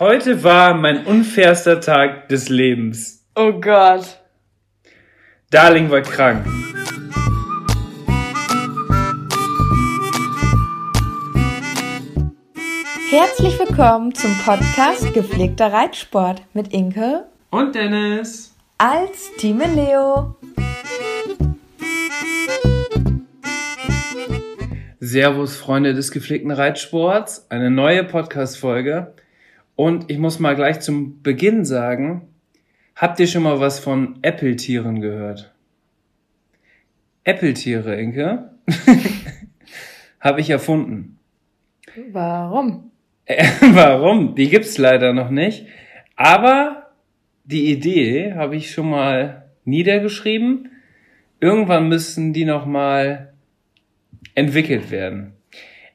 Heute war mein unfairster Tag des Lebens. Oh Gott. Darling war krank. Herzlich willkommen zum Podcast Gepflegter Reitsport mit Inke und Dennis als Team Leo. Servus, Freunde des gepflegten Reitsports. Eine neue Podcast-Folge. Und ich muss mal gleich zum Beginn sagen, habt ihr schon mal was von Apple-Tieren gehört? Apple-Tiere, Inke? Habe ich erfunden. Warum? Äh, warum? Die gibt's leider noch nicht. Aber die Idee habe ich schon mal niedergeschrieben. Irgendwann müssen die noch mal entwickelt werden.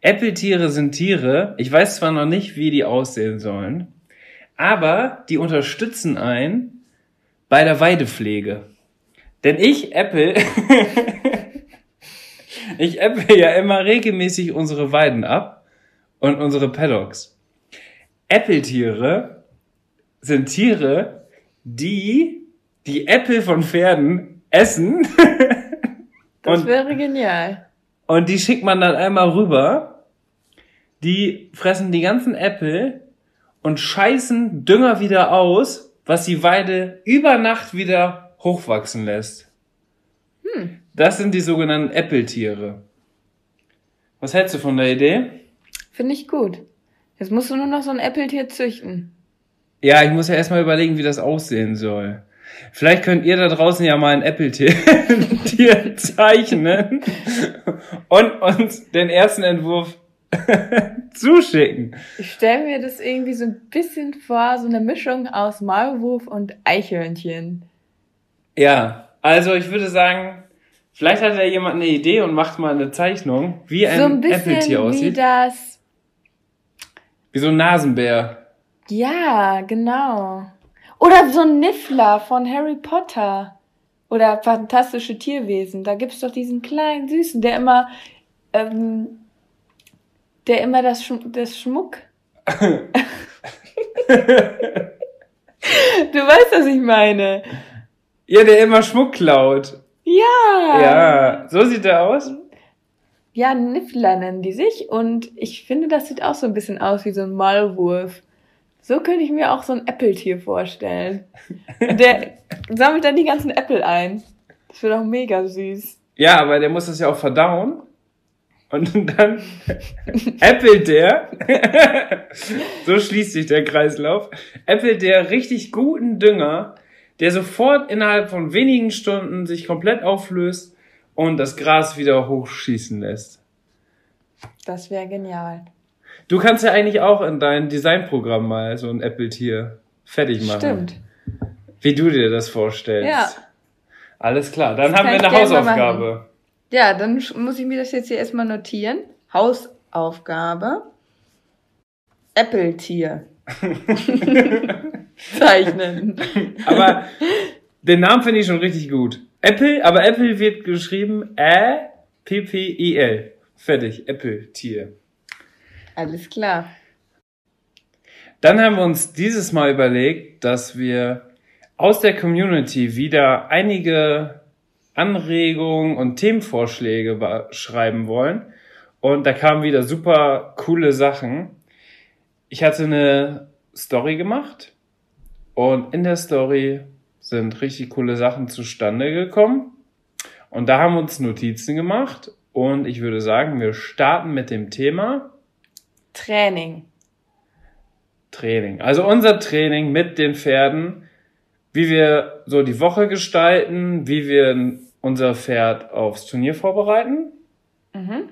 Äppeltiere sind Tiere. Ich weiß zwar noch nicht, wie die aussehen sollen, aber die unterstützen einen bei der Weidepflege. Denn ich Apple, ich Apple ja immer regelmäßig unsere Weiden ab und unsere Paddocks. Äppeltiere sind Tiere, die die Äpfel von Pferden essen. das wäre genial. Und die schickt man dann einmal rüber die fressen die ganzen Äpfel und scheißen Dünger wieder aus, was die Weide über Nacht wieder hochwachsen lässt. Hm. Das sind die sogenannten Äppeltiere. Was hältst du von der Idee? Finde ich gut. Jetzt musst du nur noch so ein Äppeltier züchten. Ja, ich muss ja erstmal überlegen, wie das aussehen soll. Vielleicht könnt ihr da draußen ja mal ein Äppeltier zeichnen und uns den ersten Entwurf zuschicken. Ich stelle mir das irgendwie so ein bisschen vor, so eine Mischung aus Maulwurf und Eichhörnchen. Ja, also ich würde sagen, vielleicht hat ja jemand eine Idee und macht mal eine Zeichnung, wie ein, so ein Äpfeltier aussieht. Wie das. Wie so ein Nasenbär. Ja, genau. Oder so ein Niffler von Harry Potter. Oder fantastische Tierwesen. Da gibt's doch diesen kleinen Süßen, der immer ähm, der immer das, Sch das Schmuck. du weißt, was ich meine. Ja, der immer Schmuck klaut. Ja. Ja, so sieht er aus. Ja, Niffler nennen die sich und ich finde, das sieht auch so ein bisschen aus wie so ein Maulwurf. So könnte ich mir auch so ein Äppeltier vorstellen. Der sammelt dann die ganzen Äpfel ein. Das wird auch mega süß. Ja, aber der muss das ja auch verdauen. Und dann äppelt der, so schließt sich der Kreislauf, äppelt der richtig guten Dünger, der sofort innerhalb von wenigen Stunden sich komplett auflöst und das Gras wieder hochschießen lässt. Das wäre genial. Du kannst ja eigentlich auch in dein Designprogramm mal so ein Äppeltier fertig machen. Stimmt. Wie du dir das vorstellst. Ja. Alles klar, dann das haben wir eine Hausaufgabe. Ja, dann muss ich mir das jetzt hier erstmal notieren. Hausaufgabe. Apple-Tier. Zeichnen. Aber den Namen finde ich schon richtig gut. Apple, aber Apple wird geschrieben Ä-P-P-I-L. Fertig, Apple-Tier. Alles klar. Dann haben wir uns dieses Mal überlegt, dass wir aus der Community wieder einige Anregungen und Themenvorschläge schreiben wollen. Und da kamen wieder super coole Sachen. Ich hatte eine Story gemacht und in der Story sind richtig coole Sachen zustande gekommen. Und da haben wir uns Notizen gemacht und ich würde sagen, wir starten mit dem Thema Training. Training. Also unser Training mit den Pferden, wie wir so die Woche gestalten, wie wir unser Pferd aufs Turnier vorbereiten. Mhm.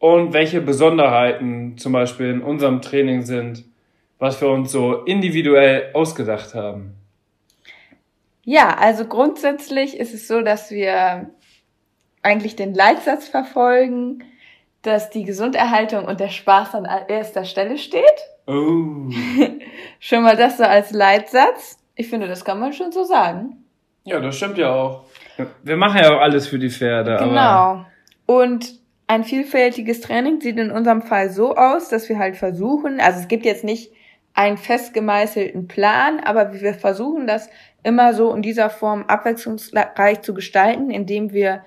Und welche Besonderheiten zum Beispiel in unserem Training sind, was wir uns so individuell ausgedacht haben. Ja, also grundsätzlich ist es so, dass wir eigentlich den Leitsatz verfolgen, dass die Gesunderhaltung und der Spaß an erster Stelle steht. Oh. schon mal das so als Leitsatz. Ich finde, das kann man schon so sagen. Ja, das stimmt ja auch. Wir machen ja auch alles für die Pferde. Genau. Und ein vielfältiges Training sieht in unserem Fall so aus, dass wir halt versuchen, also es gibt jetzt nicht einen festgemeißelten Plan, aber wir versuchen das immer so in dieser Form abwechslungsreich zu gestalten, indem wir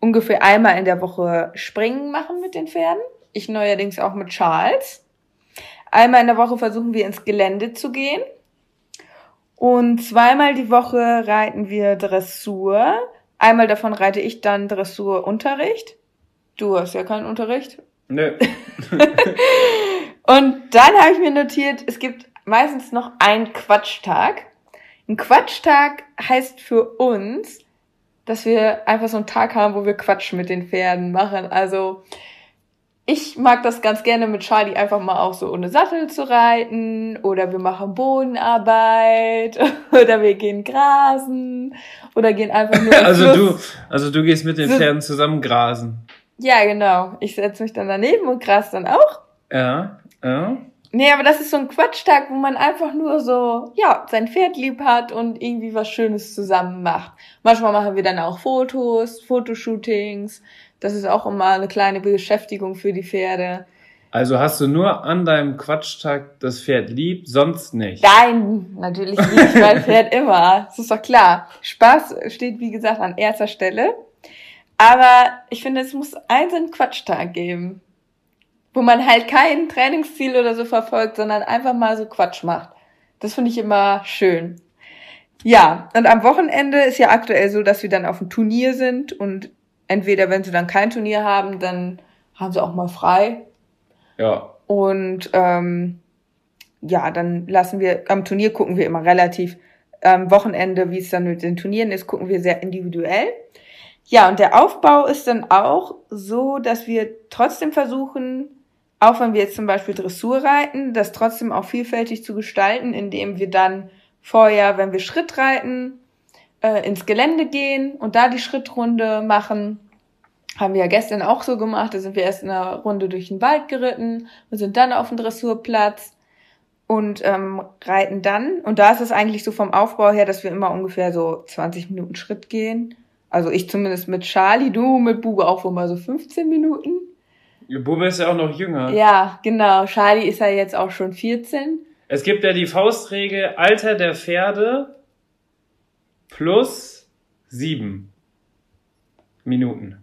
ungefähr einmal in der Woche Springen machen mit den Pferden. Ich neuerdings auch mit Charles. Einmal in der Woche versuchen wir ins Gelände zu gehen. Und zweimal die Woche reiten wir Dressur. Einmal davon reite ich dann Dressurunterricht. Du hast ja keinen Unterricht. Nö. Und dann habe ich mir notiert, es gibt meistens noch einen Quatschtag. Ein Quatschtag heißt für uns, dass wir einfach so einen Tag haben, wo wir Quatsch mit den Pferden machen. Also ich mag das ganz gerne mit Charlie einfach mal auch so ohne Sattel zu reiten oder wir machen Bodenarbeit oder wir gehen grasen oder gehen einfach nur. also du, also du gehst mit den Pferden zusammen grasen. Ja, genau. Ich setze mich dann daneben und gras dann auch. Ja, ja. Nee, aber das ist so ein Quatschtag, wo man einfach nur so, ja, sein Pferd lieb hat und irgendwie was Schönes zusammen macht. Manchmal machen wir dann auch Fotos, Fotoshootings. Das ist auch immer eine kleine Beschäftigung für die Pferde. Also hast du nur an deinem Quatschtag das Pferd lieb, sonst nicht? Nein, natürlich liebe ich mein Pferd immer. Das ist doch klar. Spaß steht, wie gesagt, an erster Stelle. Aber ich finde, es muss einen Quatschtag geben wo man halt kein Trainingsziel oder so verfolgt, sondern einfach mal so Quatsch macht. Das finde ich immer schön. Ja, und am Wochenende ist ja aktuell so, dass wir dann auf dem Turnier sind und entweder, wenn sie dann kein Turnier haben, dann haben sie auch mal frei. Ja. Und ähm, ja, dann lassen wir, am Turnier gucken wir immer relativ, am Wochenende, wie es dann mit den Turnieren ist, gucken wir sehr individuell. Ja, und der Aufbau ist dann auch so, dass wir trotzdem versuchen, auch wenn wir jetzt zum Beispiel Dressur reiten, das trotzdem auch vielfältig zu gestalten, indem wir dann vorher, wenn wir Schritt reiten, äh, ins Gelände gehen und da die Schrittrunde machen. Haben wir ja gestern auch so gemacht. Da sind wir erst in einer Runde durch den Wald geritten und sind dann auf dem Dressurplatz und ähm, reiten dann. Und da ist es eigentlich so vom Aufbau her, dass wir immer ungefähr so 20 Minuten Schritt gehen. Also ich zumindest mit Charlie, du mit Bube auch wohl mal so 15 Minuten. Ihr Bube ist ja auch noch jünger. Ja, genau. Charlie ist ja jetzt auch schon 14. Es gibt ja die Faustregel Alter der Pferde plus sieben Minuten.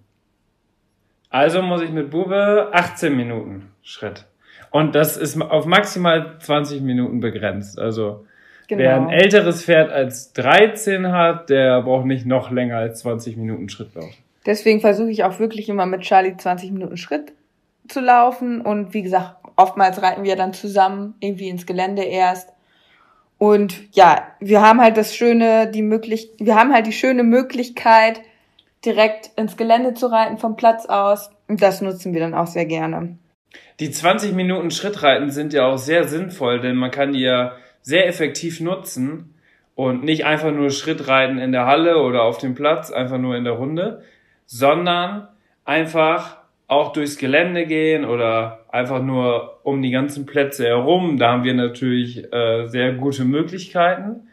Also muss ich mit Bube 18 Minuten Schritt. Und das ist auf maximal 20 Minuten begrenzt. Also genau. wer ein älteres Pferd als 13 hat, der braucht nicht noch länger als 20 Minuten Schritt laufen. Deswegen versuche ich auch wirklich immer mit Charlie 20 Minuten Schritt zu laufen. Und wie gesagt, oftmals reiten wir dann zusammen irgendwie ins Gelände erst. Und ja, wir haben halt das schöne, die möglich, wir haben halt die schöne Möglichkeit, direkt ins Gelände zu reiten vom Platz aus. Und das nutzen wir dann auch sehr gerne. Die 20 Minuten Schrittreiten sind ja auch sehr sinnvoll, denn man kann die ja sehr effektiv nutzen und nicht einfach nur Schrittreiten in der Halle oder auf dem Platz, einfach nur in der Runde, sondern einfach auch durchs Gelände gehen oder einfach nur um die ganzen Plätze herum. Da haben wir natürlich äh, sehr gute Möglichkeiten.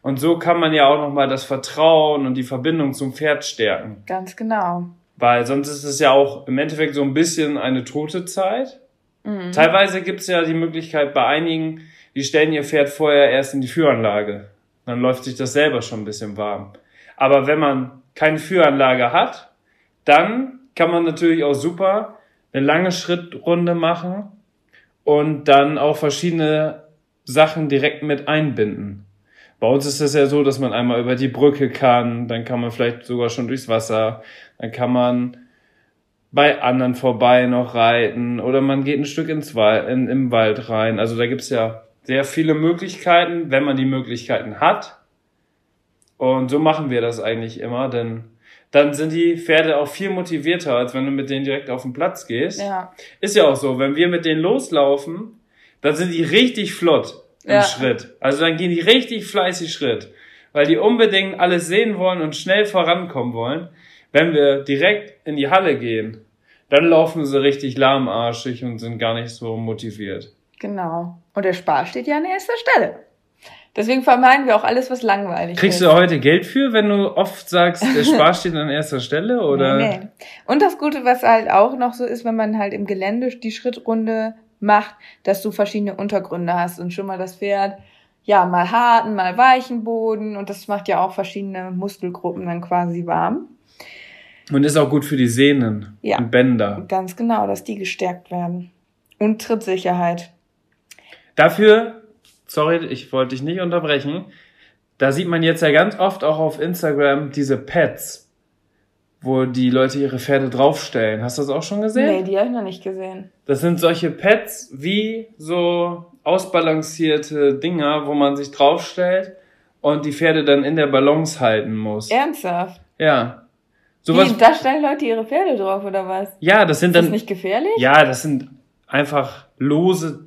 Und so kann man ja auch nochmal das Vertrauen und die Verbindung zum Pferd stärken. Ganz genau. Weil sonst ist es ja auch im Endeffekt so ein bisschen eine tote Zeit. Mhm. Teilweise gibt es ja die Möglichkeit bei einigen, die stellen ihr Pferd vorher erst in die Führanlage. Dann läuft sich das selber schon ein bisschen warm. Aber wenn man keine Führanlage hat, dann kann man natürlich auch super eine lange Schrittrunde machen und dann auch verschiedene Sachen direkt mit einbinden. Bei uns ist es ja so, dass man einmal über die Brücke kann, dann kann man vielleicht sogar schon durchs Wasser, dann kann man bei anderen vorbei noch reiten oder man geht ein Stück ins Wald, in, im Wald rein. Also da gibt's ja sehr viele Möglichkeiten, wenn man die Möglichkeiten hat. Und so machen wir das eigentlich immer, denn dann sind die Pferde auch viel motivierter, als wenn du mit denen direkt auf den Platz gehst. Ja. Ist ja auch so, wenn wir mit denen loslaufen, dann sind die richtig flott im Ja. Schritt. Also dann gehen die richtig fleißig Schritt, weil die unbedingt alles sehen wollen und schnell vorankommen wollen. Wenn wir direkt in die Halle gehen, dann laufen sie richtig lahmarschig und sind gar nicht so motiviert. Genau. Und der Spaß steht ja an erster Stelle. Deswegen vermeiden wir auch alles, was langweilig Kriegst ist. du heute Geld für, wenn du oft sagst, der Spaß steht an erster Stelle? Oder? Nee, nee. Und das Gute, was halt auch noch so ist, wenn man halt im Gelände die Schrittrunde macht, dass du verschiedene Untergründe hast und schon mal das Pferd, ja, mal harten, mal weichen Boden und das macht ja auch verschiedene Muskelgruppen dann quasi warm. Und ist auch gut für die Sehnen Ja. und Bänder. Ganz genau, dass die gestärkt werden. Und Trittsicherheit. Dafür, sorry, ich wollte dich nicht unterbrechen, da sieht man jetzt ja ganz oft auch auf Instagram diese Pads, wo die Leute ihre Pferde draufstellen. Hast du das auch schon gesehen? Nee, die habe ich noch nicht gesehen. Das sind solche Pads wie so ausbalancierte Dinger, wo man sich draufstellt und die Pferde dann in der Balance halten muss. Ernsthaft? Ja. Sowas da stellen Leute ihre Pferde drauf, oder was? Ja, das sind Ist das dann. nicht gefährlich? Ja, das sind einfach lose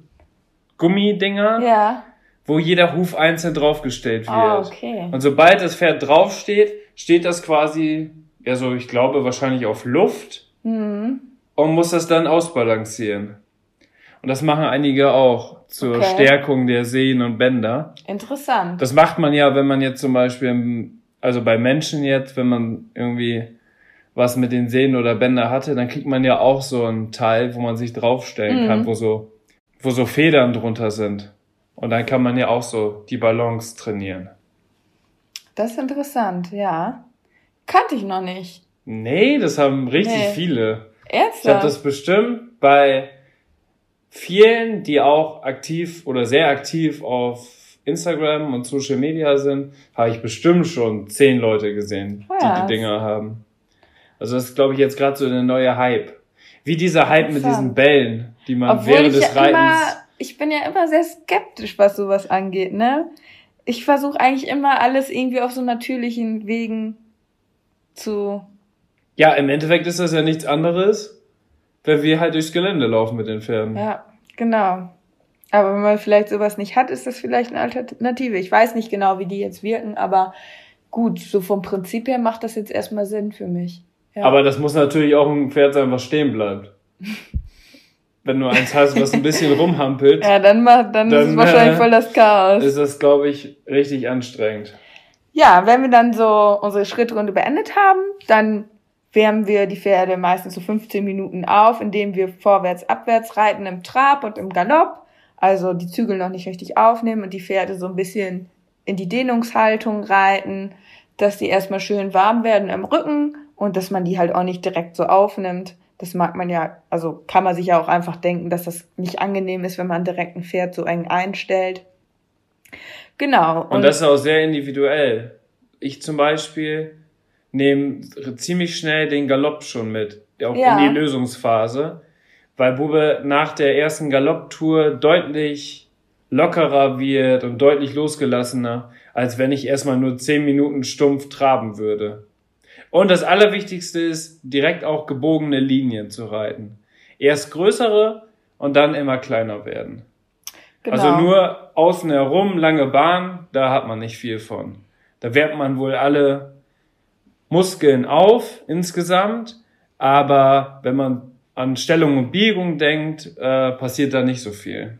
Gummidinger, Ja. Wo jeder Huf einzeln draufgestellt wird. Ah, okay. Und sobald das Pferd draufsteht, steht das quasi, ja so, ich glaube, wahrscheinlich auf Luft Mhm. und muss das dann ausbalancieren. Und das machen einige auch zur Okay. Stärkung der Sehnen und Bänder. Interessant. Das macht man ja, wenn man jetzt zum Beispiel, im- also bei Menschen jetzt, wenn man irgendwie was mit den Sehnen oder Bänder hatte, dann kriegt man ja auch so ein Teil, wo man sich draufstellen Mhm. kann, wo so, wo so Federn drunter sind. Und dann kann man ja auch so die Balance trainieren. Das ist interessant, ja. Kannte ich noch nicht. Nee, das haben richtig Nee. viele. Ich Ernsthaft? habe das bestimmt bei vielen, die auch aktiv oder sehr aktiv auf Instagram und Social Media sind, habe ich bestimmt schon zehn Leute gesehen, die Krass. die Dinger haben. Also das ist, glaube ich, jetzt gerade so der neue Hype. Wie dieser Hype mit diesen. Bällen, die man Obwohl während ich des ja Reitens... ich bin ja immer sehr skeptisch, was sowas angeht, ne? Ich versuche eigentlich immer alles irgendwie auf so natürlichen Wegen zu. Ja, im Endeffekt ist das ja nichts anderes, wenn wir halt durchs Gelände laufen mit den Pferden. Ja, genau. Aber wenn man vielleicht sowas nicht hat, ist das vielleicht eine Alternative. Ich weiß nicht genau, wie die jetzt wirken, aber gut, so vom Prinzip her macht das jetzt erstmal Sinn für mich. Ja. Aber das muss natürlich auch ein Pferd sein, was stehen bleibt. Wenn du eins hast, was ein bisschen rumhampelt, ja, dann macht, dann, ist es Dann, wahrscheinlich äh, voll das Chaos. ist das, glaube ich, richtig anstrengend. Ja, wenn wir dann so unsere Schrittrunde beendet haben, dann wärmen wir die Pferde meistens so 15 Minuten auf, indem wir vorwärts, abwärts reiten im Trab und im Galopp. Also die Zügel noch nicht richtig aufnehmen und die Pferde so ein bisschen in die Dehnungshaltung reiten, dass die erstmal schön warm werden im Rücken und dass man die halt auch nicht direkt so aufnimmt. Das mag man ja, also kann man sich ja auch einfach denken, dass das nicht angenehm ist, wenn man direkt ein Pferd so eng einstellt. Genau. Und, das ist auch sehr individuell. Ich zum Beispiel nehme ziemlich schnell den Galopp schon mit, auch Ja. in die Lösungsphase, weil Bube nach der ersten Galopptour deutlich lockerer wird und deutlich losgelassener, als wenn ich erstmal nur zehn Minuten stumpf traben würde. Und das Allerwichtigste ist, direkt auch gebogene Linien zu reiten. Erst größere und dann immer kleiner werden. genau. Also nur außen herum, lange Bahn, da hat man nicht viel von. Da wärmt man wohl alle Muskeln auf insgesamt, aber wenn man an Stellung und Biegung denkt, äh, passiert da nicht so viel.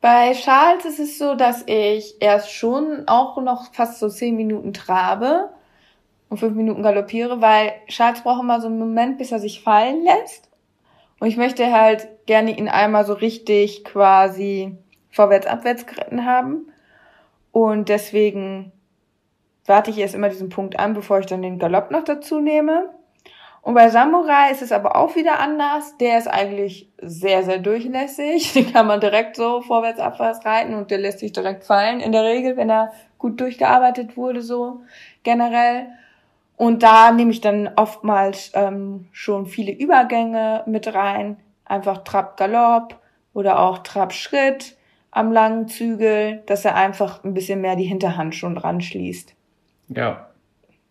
Bei Charles ist es so, dass ich erst schon auch noch fast so zehn Minuten trabe und fünf Minuten galoppiere, weil Charles braucht immer so einen Moment, bis er sich fallen lässt. Und ich möchte halt gerne ihn einmal so richtig quasi vorwärts, abwärts geritten haben. Und deswegen warte ich erst immer diesen Punkt an, bevor ich dann den Galopp noch dazu nehme. Und bei Samurai ist es aber auch wieder anders. Der ist eigentlich sehr, sehr durchlässig. Den kann man direkt so vorwärts, abwärts reiten und der lässt sich direkt fallen. In der Regel, wenn er gut durchgearbeitet wurde, so generell. Und da nehme ich dann oftmals ähm, schon viele Übergänge mit rein. Einfach Trab-Galopp oder auch Trab-Schritt am langen Zügel, dass er einfach ein bisschen mehr die Hinterhand schon dran schließt. Ja.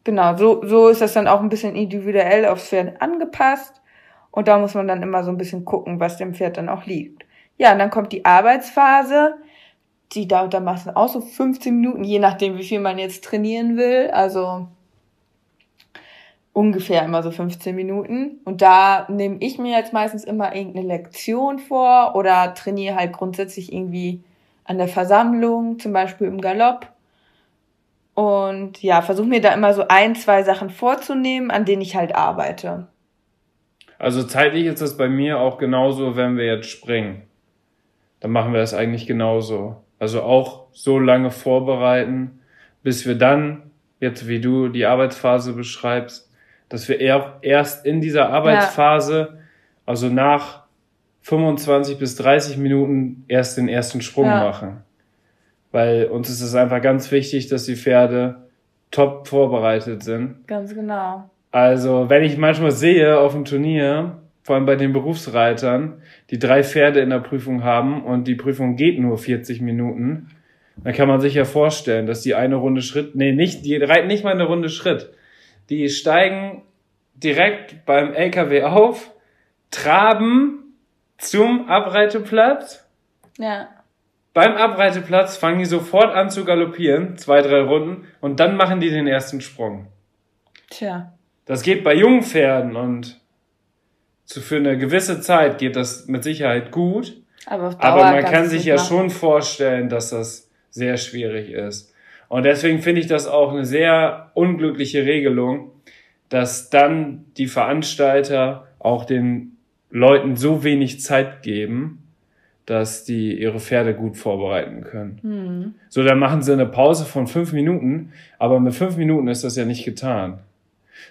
Genau, so, so ist das dann auch ein bisschen individuell aufs Pferd angepasst. Und da muss man dann immer so ein bisschen gucken, was dem Pferd dann auch liegt. Ja, und dann kommt die Arbeitsphase. Die dauert dann meistens auch so 15 Minuten, je nachdem, wie viel man jetzt trainieren will. Also ungefähr immer so 15 Minuten. Und da nehme ich mir jetzt meistens immer irgendeine Lektion vor oder trainiere halt grundsätzlich irgendwie an der Versammlung, zum Beispiel im Galopp. Und ja, versuche mir da immer so ein, zwei Sachen vorzunehmen, an denen ich halt arbeite. Also zeitlich ist das bei mir auch genauso, wenn wir jetzt springen. Dann machen wir das eigentlich genauso. Also auch so lange vorbereiten, bis wir dann, jetzt wie du die Arbeitsphase beschreibst, dass wir erst in dieser Arbeitsphase, ja. also nach 25 bis 30 Minuten erst den ersten Sprung ja. machen. Weil uns ist es einfach ganz wichtig, dass die Pferde top vorbereitet sind. Ganz genau. Also, wenn ich manchmal sehe auf dem Turnier, vor allem bei den Berufsreitern, die drei Pferde in der Prüfung haben und die Prüfung geht nur 40 Minuten, dann kann man sich ja vorstellen, dass die eine Runde Schritt, nee, nicht, die reiten nicht mal eine Runde Schritt. Die steigen direkt beim LKW auf, traben zum Abreiteplatz. Ja. Beim Abreiteplatz fangen die sofort an zu galoppieren, zwei, drei Runden, und dann machen die den ersten Sprung. Tja. Das geht bei jungen Pferden und zu, für eine gewisse Zeit geht das mit Sicherheit gut. Aber, aber man kann sich ja machen. schon vorstellen, dass das sehr schwierig ist. Und deswegen finde ich das auch eine sehr unglückliche Regelung, dass dann die Veranstalter auch den Leuten so wenig Zeit geben, dass die ihre Pferde gut vorbereiten können. Mhm. So, dann machen sie eine Pause von fünf Minuten, aber mit fünf Minuten ist das ja nicht getan.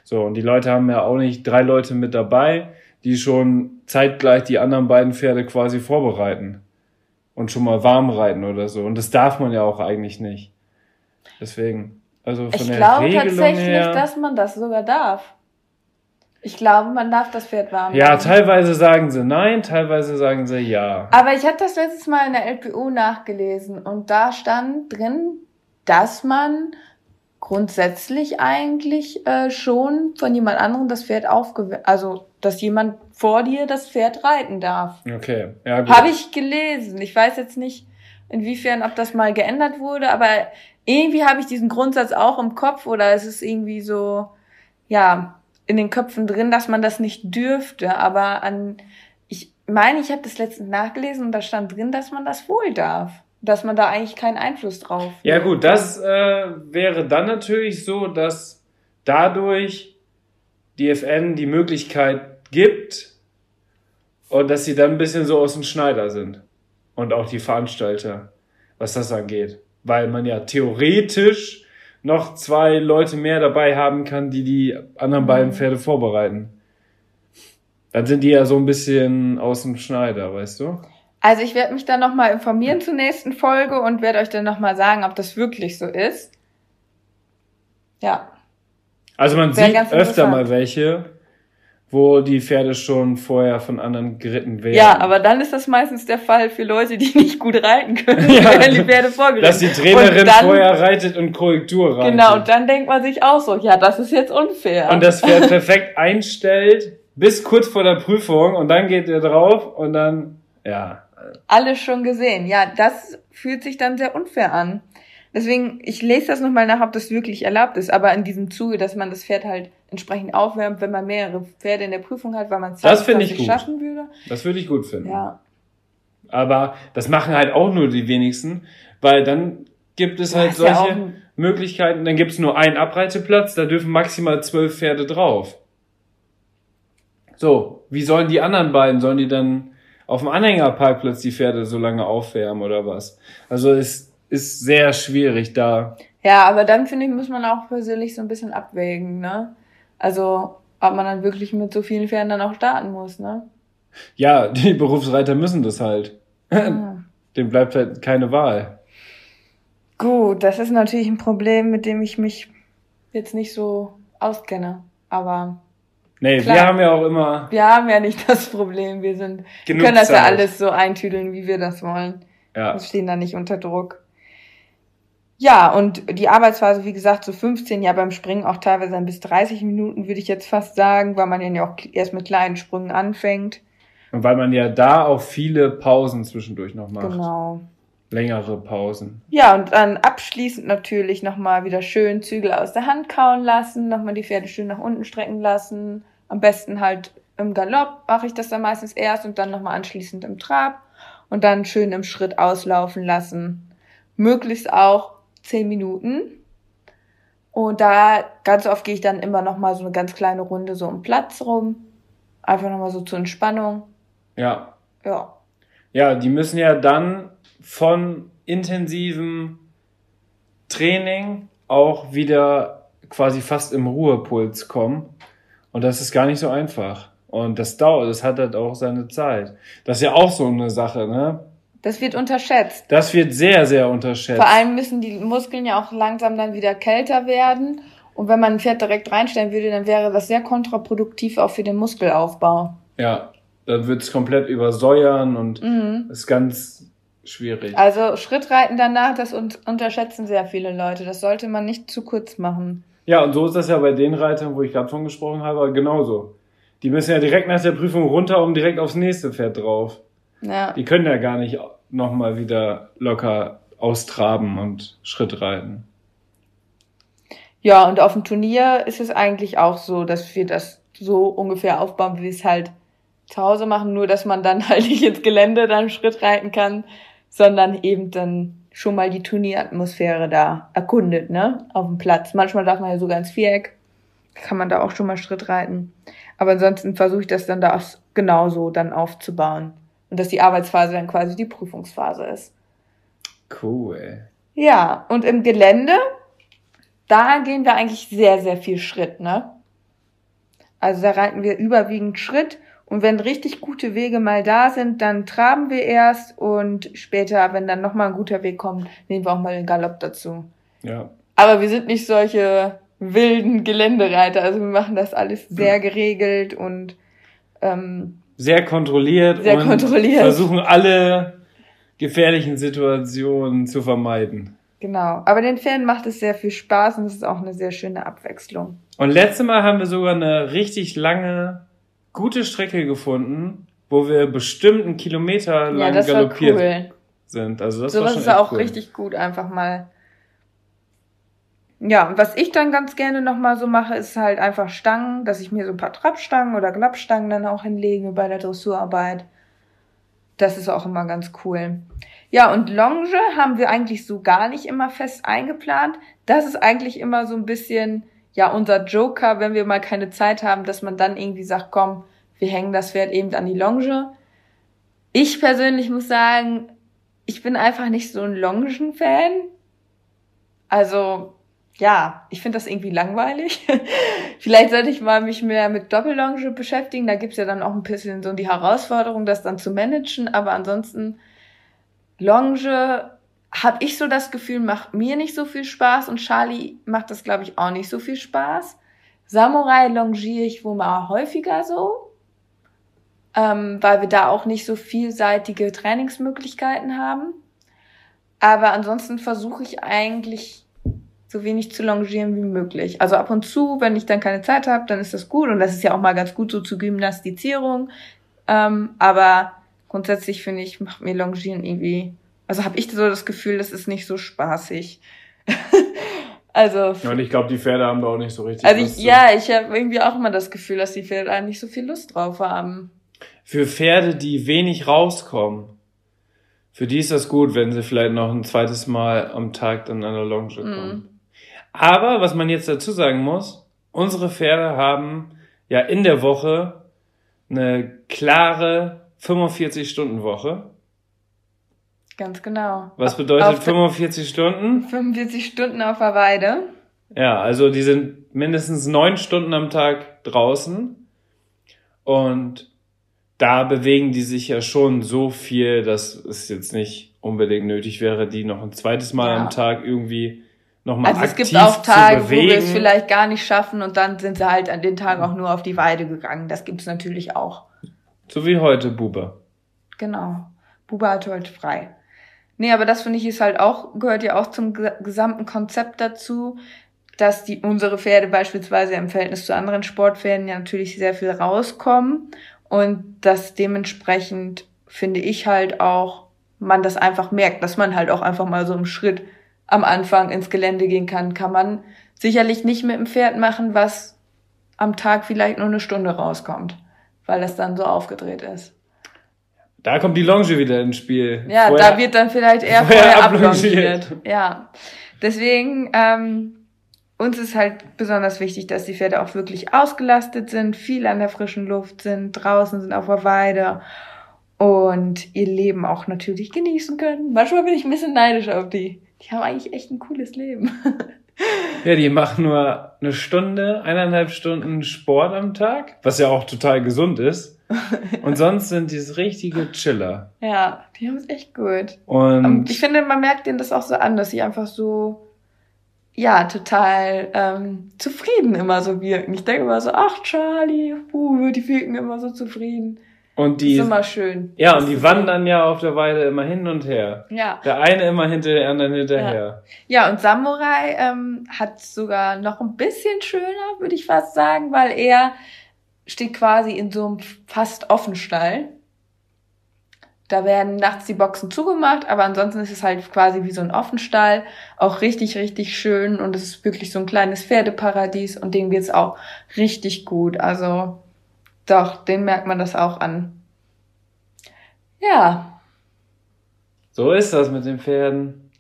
So, und die Leute haben ja auch nicht drei Leute mit dabei, die schon zeitgleich die anderen beiden Pferde quasi vorbereiten und schon mal warm reiten oder so. Und das darf man ja auch eigentlich nicht. Deswegen, also von ich der glaube Regelung tatsächlich, her, dass man das sogar darf. Ich glaube, man darf das Pferd warm Ja, teilweise sagen sie nein, teilweise sagen sie ja. Aber ich hatte das letztes Mal in der LPU nachgelesen und da stand drin, dass man grundsätzlich eigentlich äh, schon von jemand anderem das Pferd aufgewärmt, also dass jemand vor dir das Pferd reiten darf. Okay, ja gut. Habe ich gelesen. Ich weiß jetzt nicht, inwiefern, ob das mal geändert wurde, aber irgendwie habe ich diesen Grundsatz auch im Kopf oder es ist irgendwie so, ja, in den Köpfen drin, dass man das nicht dürfte. Aber an, ich meine, ich habe das letztens nachgelesen und da stand drin, dass man das wohl darf. Dass man da eigentlich keinen Einfluss drauf. Ja gut, das äh, wäre dann natürlich so, dass dadurch die FN die Möglichkeit gibt und dass sie dann ein bisschen so aus dem Schneider sind. Und auch die Veranstalter, was das angeht weil man ja theoretisch noch zwei Leute mehr dabei haben kann, die die anderen beiden mhm. Pferde vorbereiten. Dann sind die ja so ein bisschen aus dem Schneider, weißt du? Also ich werde mich dann nochmal informieren zur nächsten Folge und werde euch dann nochmal sagen, ob das wirklich so ist. Ja. Also man Sehr sieht öfter mal welche, wo die Pferde schon vorher von anderen geritten werden. Ja, aber dann ist das meistens der Fall für Leute, die nicht gut reiten können, ja, werden die Pferde vorgeritten. Dass die Trainerin dann, vorher reitet und Korrektur reitet. Genau, und dann denkt man sich auch so, ja, das ist jetzt unfair. Und das Pferd perfekt einstellt bis kurz vor der Prüfung und dann geht er drauf und dann, ja. Alles schon gesehen. Ja, das fühlt sich dann sehr unfair an. Deswegen, ich lese das nochmal nach, ob das wirklich erlaubt ist. Aber in diesem Zuge, dass man das Pferd halt entsprechend aufwärmt, wenn man mehrere Pferde in der Prüfung hat, weil man es schaffen würde. Das würde ich gut finden. Ja. Aber das machen halt auch nur die wenigsten, weil dann gibt es halt solche ja Möglichkeiten. Dann gibt es nur einen Abreiteplatz, da dürfen maximal zwölf Pferde drauf. So, wie sollen die anderen beiden, sollen die dann auf dem Anhängerparkplatz die Pferde so lange aufwärmen oder was? Also es ist sehr schwierig da. Ja, aber dann finde ich, muss man auch persönlich so ein bisschen abwägen, ne? Also, ob man dann wirklich mit so vielen Pferden dann auch starten muss, ne? Ja, die Berufsreiter müssen das halt. Ah. Dem bleibt halt keine Wahl. Gut, das ist natürlich ein Problem, mit dem ich mich jetzt nicht so auskenne. Aber. Nee, klar, wir haben ja auch immer. Wir haben ja nicht das Problem. Wir sind, wir können das Zeit. ja alles so eintüdeln, wie wir das wollen. Ja. Wir stehen da nicht unter Druck. Ja, und die Arbeitsphase, wie gesagt, so 15, ja beim Springen auch teilweise bis 30 Minuten, würde ich jetzt fast sagen, weil man ja auch erst mit kleinen Sprüngen anfängt. Und weil man ja da auch viele Pausen zwischendurch noch macht. Genau. Längere Pausen. Ja, und dann abschließend natürlich nochmal wieder schön Zügel aus der Hand kauen lassen, nochmal die Pferde schön nach unten strecken lassen. Am besten halt im Galopp mache ich das dann meistens erst und dann nochmal anschließend im Trab und dann schön im Schritt auslaufen lassen. Möglichst auch zehn Minuten. Und da ganz oft gehe ich dann immer nochmal so eine ganz kleine Runde so um Platz rum. Einfach nochmal so zur Entspannung. Ja. Ja. Ja, die müssen ja dann von intensivem Training auch wieder quasi fast im Ruhepuls kommen. Und das ist gar nicht so einfach. Und das dauert, das hat halt auch seine Zeit. Das ist ja auch so eine Sache, ne? Das wird unterschätzt. Das wird sehr, sehr unterschätzt. Vor allem müssen die Muskeln ja auch langsam dann wieder kälter werden. Und wenn man ein Pferd direkt reinstellen würde, dann wäre das sehr kontraproduktiv auch für den Muskelaufbau. Ja, dann wird's komplett übersäuern und Mhm. ist ganz schwierig. Also Schrittreiten danach, das un unterschätzen sehr viele Leute. Das sollte man nicht zu kurz machen. Ja, und so ist das ja bei den Reitern, wo ich gerade von gesprochen habe, genauso. Die müssen ja direkt nach der Prüfung runter, um direkt aufs nächste Pferd drauf. Ja. Die können ja gar nicht nochmal wieder locker austraben und Schritt reiten. Ja, und auf dem Turnier ist es eigentlich auch so, dass wir das so ungefähr aufbauen, wie wir es halt zu Hause machen, nur dass man dann halt nicht ins Gelände dann Schritt reiten kann, sondern eben dann schon mal die Turnieratmosphäre da erkundet, ne, auf dem Platz. Manchmal darf man ja sogar ins Viereck, kann man da auch schon mal Schritt reiten. Aber ansonsten versuche ich das dann da genauso dann aufzubauen. Und dass die Arbeitsphase dann quasi die Prüfungsphase ist. Cool. Ja, und im Gelände, da gehen wir eigentlich sehr, sehr viel Schritt, ne? Also da reiten wir überwiegend Schritt und wenn richtig gute Wege mal da sind, dann traben wir erst und später, wenn dann nochmal ein guter Weg kommt, nehmen wir auch mal den Galopp dazu. Ja. Aber wir sind nicht solche wilden Geländereiter, also wir machen das alles sehr geregelt und ähm, Sehr kontrolliert Sehr und kontrolliert. versuchen alle gefährlichen Situationen zu vermeiden. genau. Aber den Pferden macht es sehr viel Spaß und es ist auch eine sehr schöne Abwechslung. Und letztes Mal haben wir sogar eine richtig lange, gute Strecke gefunden, wo wir bestimmt einen Kilometer Ja, lang das war galoppiert cool. sind. Also das war Sowas schon ist echt auch cool. richtig gut, einfach mal. Ja, und was ich dann ganz gerne nochmal so mache, ist halt einfach Stangen, dass ich mir so ein paar Trabstangen oder Glappstangen dann auch hinlege bei der Dressurarbeit. Das ist auch immer ganz cool. Ja, und Longe haben wir eigentlich so gar nicht immer fest eingeplant. Das ist eigentlich immer so ein bisschen, ja, unser Joker, wenn wir mal keine Zeit haben, dass man dann irgendwie sagt, komm, wir hängen das Pferd eben an die Longe. Ich persönlich muss sagen, ich bin einfach nicht so ein Longen-Fan. Also, ja, ich finde das irgendwie langweilig. Vielleicht sollte ich mal mich mehr mit Doppellonge beschäftigen. Da gibt's ja dann auch ein bisschen so die Herausforderung, das dann zu managen. Aber ansonsten, Longe habe ich so das Gefühl, macht mir nicht so viel Spaß und Charlie macht das, glaube ich, auch nicht so viel Spaß. Samurai longiere ich wohl mal häufiger so, ähm, weil wir da auch nicht so vielseitige Trainingsmöglichkeiten haben. Aber ansonsten versuche ich eigentlich so wenig zu longieren wie möglich. Also ab und zu, wenn ich dann keine Zeit habe, dann ist das gut und das ist ja auch mal ganz gut so zur Gymnastizierung. Ähm, aber grundsätzlich finde ich, macht mir Longieren irgendwie, also habe ich so das Gefühl, das ist nicht so spaßig. also Ja, und ich glaube, die Pferde haben da auch nicht so richtig. also Lust ich, zu. ja, ich habe irgendwie auch immer das Gefühl, dass die Pferde da nicht so viel Lust drauf haben. Für Pferde, die wenig rauskommen, für die ist das gut, wenn sie vielleicht noch ein zweites Mal am Tag dann an der Longe kommen. Aber was man jetzt dazu sagen muss, unsere Pferde haben ja in der Woche eine klare 45-Stunden-Woche. Ganz genau. Was bedeutet Auf- 45 Stunden? 45 Stunden auf der Weide. Ja, also die sind mindestens neun Stunden am Tag draußen und da bewegen die sich ja schon so viel, dass es jetzt nicht unbedingt nötig wäre, die noch ein zweites Mal Ja. am Tag irgendwie nochmal Also es aktiv gibt auch Tage, zu wo wir bewegen. es vielleicht gar nicht schaffen und dann sind sie halt an den Tagen auch nur auf die Weide gegangen. Das gibt's natürlich auch. so wie heute, Bube. Genau. Buba hat heute frei. Nee, aber das finde ich ist halt auch, gehört ja auch zum ge- gesamten Konzept dazu, dass die, unsere Pferde beispielsweise im Verhältnis zu anderen Sportpferden ja natürlich sehr viel rauskommen und dass dementsprechend finde ich halt auch, man das einfach merkt, dass man halt auch einfach mal so im Schritt am Anfang ins Gelände gehen kann, kann man sicherlich nicht mit dem Pferd machen, was am Tag vielleicht nur eine Stunde rauskommt, weil das dann so aufgedreht ist. Da kommt die Longe wieder ins Spiel. Ja, vorher, da wird dann vielleicht eher vorher, vorher ablongiert. Ja, deswegen ähm, uns ist halt besonders wichtig, dass die Pferde auch wirklich ausgelastet sind, viel an der frischen Luft sind, draußen sind auf der Weide und ihr Leben auch natürlich genießen können. Manchmal bin ich ein bisschen neidisch auf die. Die haben eigentlich echt ein cooles Leben. Ja, die machen nur eine Stunde, eineinhalb Stunden Sport am Tag, was ja auch total gesund ist. Und sonst sind die richtige Chiller. Ja, die haben es echt gut. Und ich finde, man merkt denen das auch so an, dass sie einfach so ja, total ähm, zufrieden immer so wirken. Ich denke immer so, ach Charlie, uh, die wirken immer so zufrieden. Und die ist immer schön. Ja, und die wandern ja auf der Weide immer hin und her. Ja. Der eine immer hinter der anderen hinterher. Ja, ja und Samurai ähm, hat sogar noch ein bisschen schöner, würde ich fast sagen, weil er steht quasi in so einem fast offenen Stall. Da werden nachts die Boxen zugemacht, aber ansonsten ist es halt quasi wie so ein Offenstall. Auch richtig, richtig schön und es ist wirklich so ein kleines Pferdeparadies und dem geht's auch richtig gut. Also doch, den merkt man das auch an. Ja. So ist das mit den Pferden.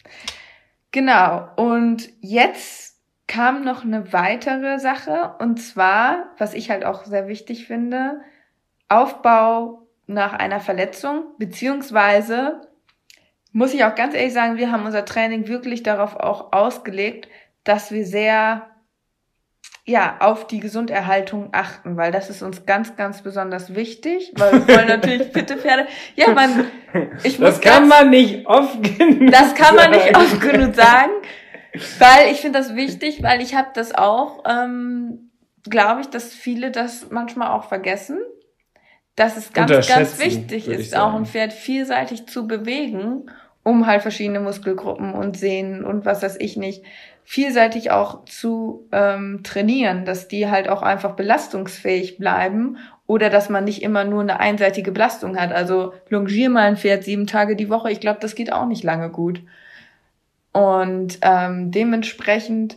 Genau. Und jetzt kam noch eine weitere Sache und zwar, was ich halt auch sehr wichtig finde, Aufbau nach einer Verletzung, beziehungsweise muss ich auch ganz ehrlich sagen, wir haben unser Training wirklich darauf auch ausgelegt, dass wir sehr ja, auf die Gesunderhaltung achten, weil das ist uns ganz, ganz besonders wichtig, weil wir wollen natürlich fitte Pferde. Ja, man, ich muss Das kann ganz, man nicht oft genug Das kann man nicht oft genug sagen, weil ich finde das wichtig, weil ich habe das auch, ähm, glaube ich, dass viele das manchmal auch vergessen dass es ganz, ganz wichtig ist, auch ein Pferd vielseitig zu bewegen, um halt verschiedene Muskelgruppen und Sehnen und was weiß ich nicht, vielseitig auch zu ähm, trainieren, dass die halt auch einfach belastungsfähig bleiben oder dass man nicht immer nur eine einseitige Belastung hat. Also longier mal ein Pferd sieben Tage die Woche, ich glaube, das geht auch nicht lange gut. Und ähm, dementsprechend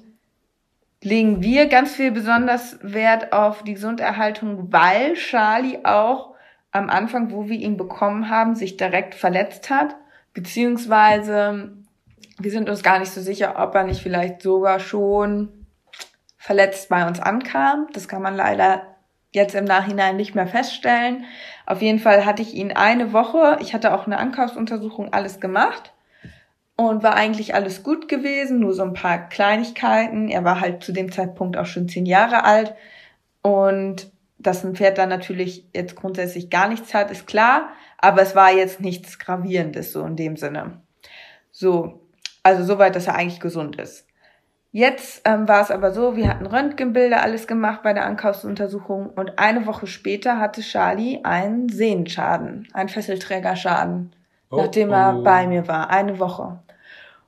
legen wir ganz viel besonders Wert auf die Gesunderhaltung, weil Charlie auch am Anfang, wo wir ihn bekommen haben, sich direkt verletzt hat, beziehungsweise wir sind uns gar nicht so sicher, ob er nicht vielleicht sogar schon verletzt bei uns ankam. Das kann man leider jetzt im Nachhinein nicht mehr feststellen. Auf jeden Fall hatte ich ihn eine Woche, ich hatte auch eine Ankaufsuntersuchung, alles gemacht und war eigentlich alles gut gewesen, nur so ein paar Kleinigkeiten. Er war halt zu dem Zeitpunkt auch schon zehn Jahre alt und dass ein Pferd dann natürlich jetzt grundsätzlich gar nichts hat, ist klar, aber es war jetzt nichts Gravierendes so in dem Sinne. So, also soweit, dass er eigentlich gesund ist. Jetzt ähm, war es aber so, wir hatten Röntgenbilder, alles gemacht bei der Ankaufsuntersuchung und eine Woche später hatte Charlie einen Sehenschaden, einen Fesselträgerschaden, oh, nachdem er oh. bei mir war, eine Woche.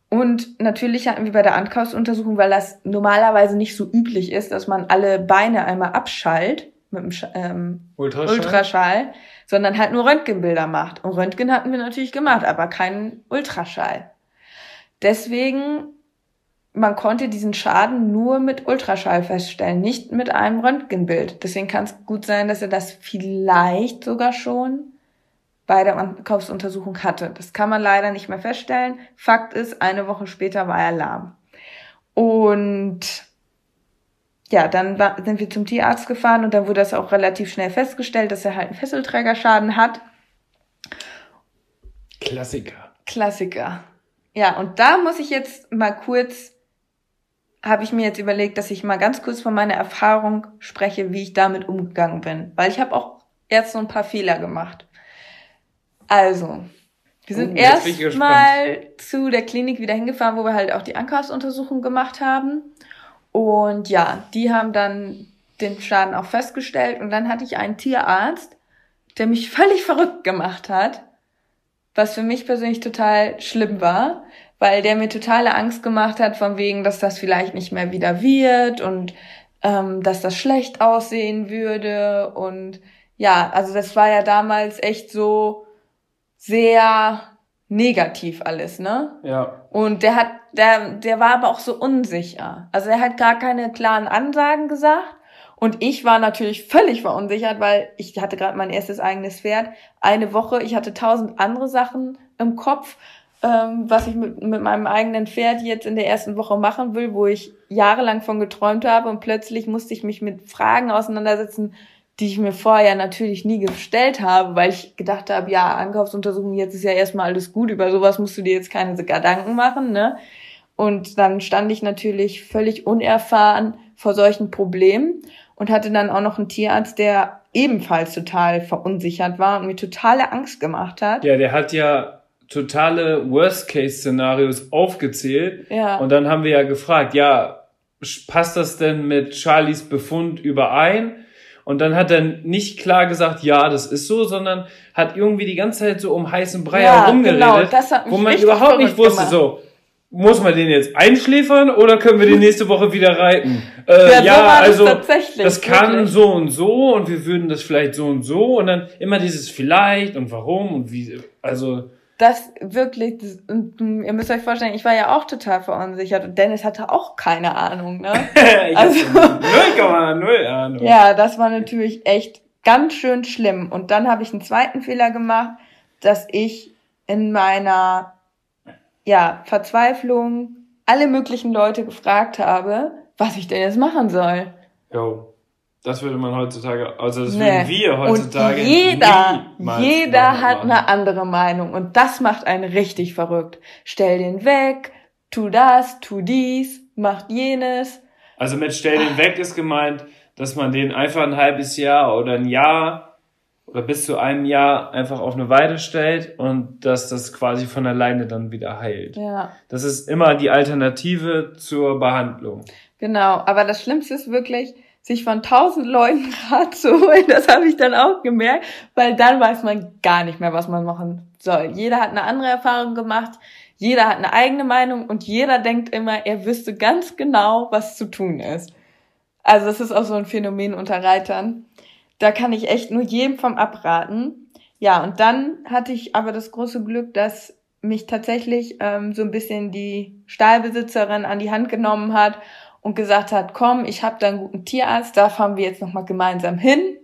Und natürlich hatten wir bei der Ankaufsuntersuchung, weil das normalerweise nicht so üblich ist, dass man alle Beine einmal abschallt mit dem ähm, Ultraschall? Ultraschall, sondern halt nur Röntgenbilder macht. Und Röntgen hatten wir natürlich gemacht, aber keinen Ultraschall. Deswegen, man konnte diesen Schaden nur mit Ultraschall feststellen, nicht mit einem Röntgenbild. Deswegen kann es gut sein, dass er das vielleicht sogar schon bei der Ankaufsuntersuchung hatte. Das kann man leider nicht mehr feststellen. Fakt ist, eine Woche später war er lahm. Und ja, dann war, sind wir zum Tierarzt gefahren und dann wurde das auch relativ schnell festgestellt, dass er halt einen Fesselträgerschaden hat. Klassiker. Klassiker. Ja, und da muss ich jetzt mal kurz, habe ich mir jetzt überlegt, dass ich mal ganz kurz von meiner Erfahrung spreche, wie ich damit umgegangen bin. Weil ich habe auch erst so ein paar Fehler gemacht. Also, wir sind oh, erst mal zu der Klinik wieder hingefahren, wo wir halt auch die Ankaufsuntersuchung gemacht haben. Und ja, die haben dann den Schaden auch festgestellt. Und dann hatte ich einen Tierarzt, der mich völlig verrückt gemacht hat, was für mich persönlich total schlimm war, weil der mir totale Angst gemacht hat, von wegen, dass das vielleicht nicht mehr wieder wird und ähm, dass das schlecht aussehen würde und ja, also das war ja damals echt so sehr negativ alles, ne? Ja. Und der hat, der, der war aber auch so unsicher. Also er hat gar keine klaren Ansagen gesagt. Und ich war natürlich völlig verunsichert, weil ich hatte gerade mein erstes eigenes Pferd. Eine Woche, ich hatte tausend andere Sachen im Kopf, ähm, was ich mit, mit meinem eigenen Pferd jetzt in der ersten Woche machen will, wo ich jahrelang von geträumt habe. Und plötzlich musste ich mich mit Fragen auseinandersetzen, die ich mir vorher natürlich nie gestellt habe, weil ich gedacht habe, ja, Ankaufsuntersuchung, jetzt ist ja erstmal alles gut, über sowas musst du dir jetzt keine Gedanken machen, ne? Und dann stand ich natürlich völlig unerfahren vor solchen Problemen und hatte dann auch noch einen Tierarzt, der ebenfalls total verunsichert war und mir totale Angst gemacht hat. Ja, der hat ja totale Worst-Case-Szenarios aufgezählt. Ja. Und dann haben wir ja gefragt, ja, passt das denn mit Charlies Befund überein? Und dann hat er nicht klar gesagt, ja, das ist so, sondern hat irgendwie die ganze Zeit so um heißen Brei Ja, herumgeredet, genau, das hat mich wo man überhaupt nicht wusste, gemacht. so, muss man den jetzt einschläfern oder können wir den nächste Woche wieder reiten? Äh, Ja, ja, das also tatsächlich, das kann wirklich. so und so und wir würden das vielleicht so und so und dann immer dieses vielleicht und warum und wie, also Das wirklich, das, und, ihr müsst euch vorstellen, ich war ja auch total verunsichert und Dennis hatte auch keine Ahnung, ne? ich Also- hab 0,0 Ahnung. Ja, das war natürlich echt ganz schön schlimm. Und dann habe ich einen zweiten Fehler gemacht, dass ich in meiner ja, Verzweiflung alle möglichen Leute gefragt habe, was ich denn jetzt machen soll. Jo, das würde man heutzutage, also das Nee. würden wir heutzutage Und jeder, jeder machen. hat eine andere Meinung und das macht einen richtig verrückt. Stell den weg, tu das, tu dies, mach jenes. Also mit Stell den weg ist gemeint, dass man den einfach ein halbes Jahr oder ein Jahr oder bis zu einem Jahr einfach auf eine Weide stellt und dass das quasi von alleine dann wieder heilt. Ja. Das ist immer die Alternative zur Behandlung. Genau, aber das Schlimmste ist wirklich, sich von tausend Leuten Rat zu holen. Das habe ich dann auch gemerkt, weil dann weiß man gar nicht mehr, was man machen soll. Jeder hat eine andere Erfahrung gemacht, jeder hat eine eigene Meinung und jeder denkt immer, er wüsste ganz genau, was zu tun ist. Also das ist auch so ein Phänomen unter Reitern. Da kann ich echt nur jedem vom abraten. Ja, und dann hatte ich aber das große Glück, dass mich tatsächlich ähm, so ein bisschen die Stallbesitzerin an die Hand genommen hat und gesagt hat, komm, ich habe da einen guten Tierarzt, da fahren wir jetzt nochmal gemeinsam hin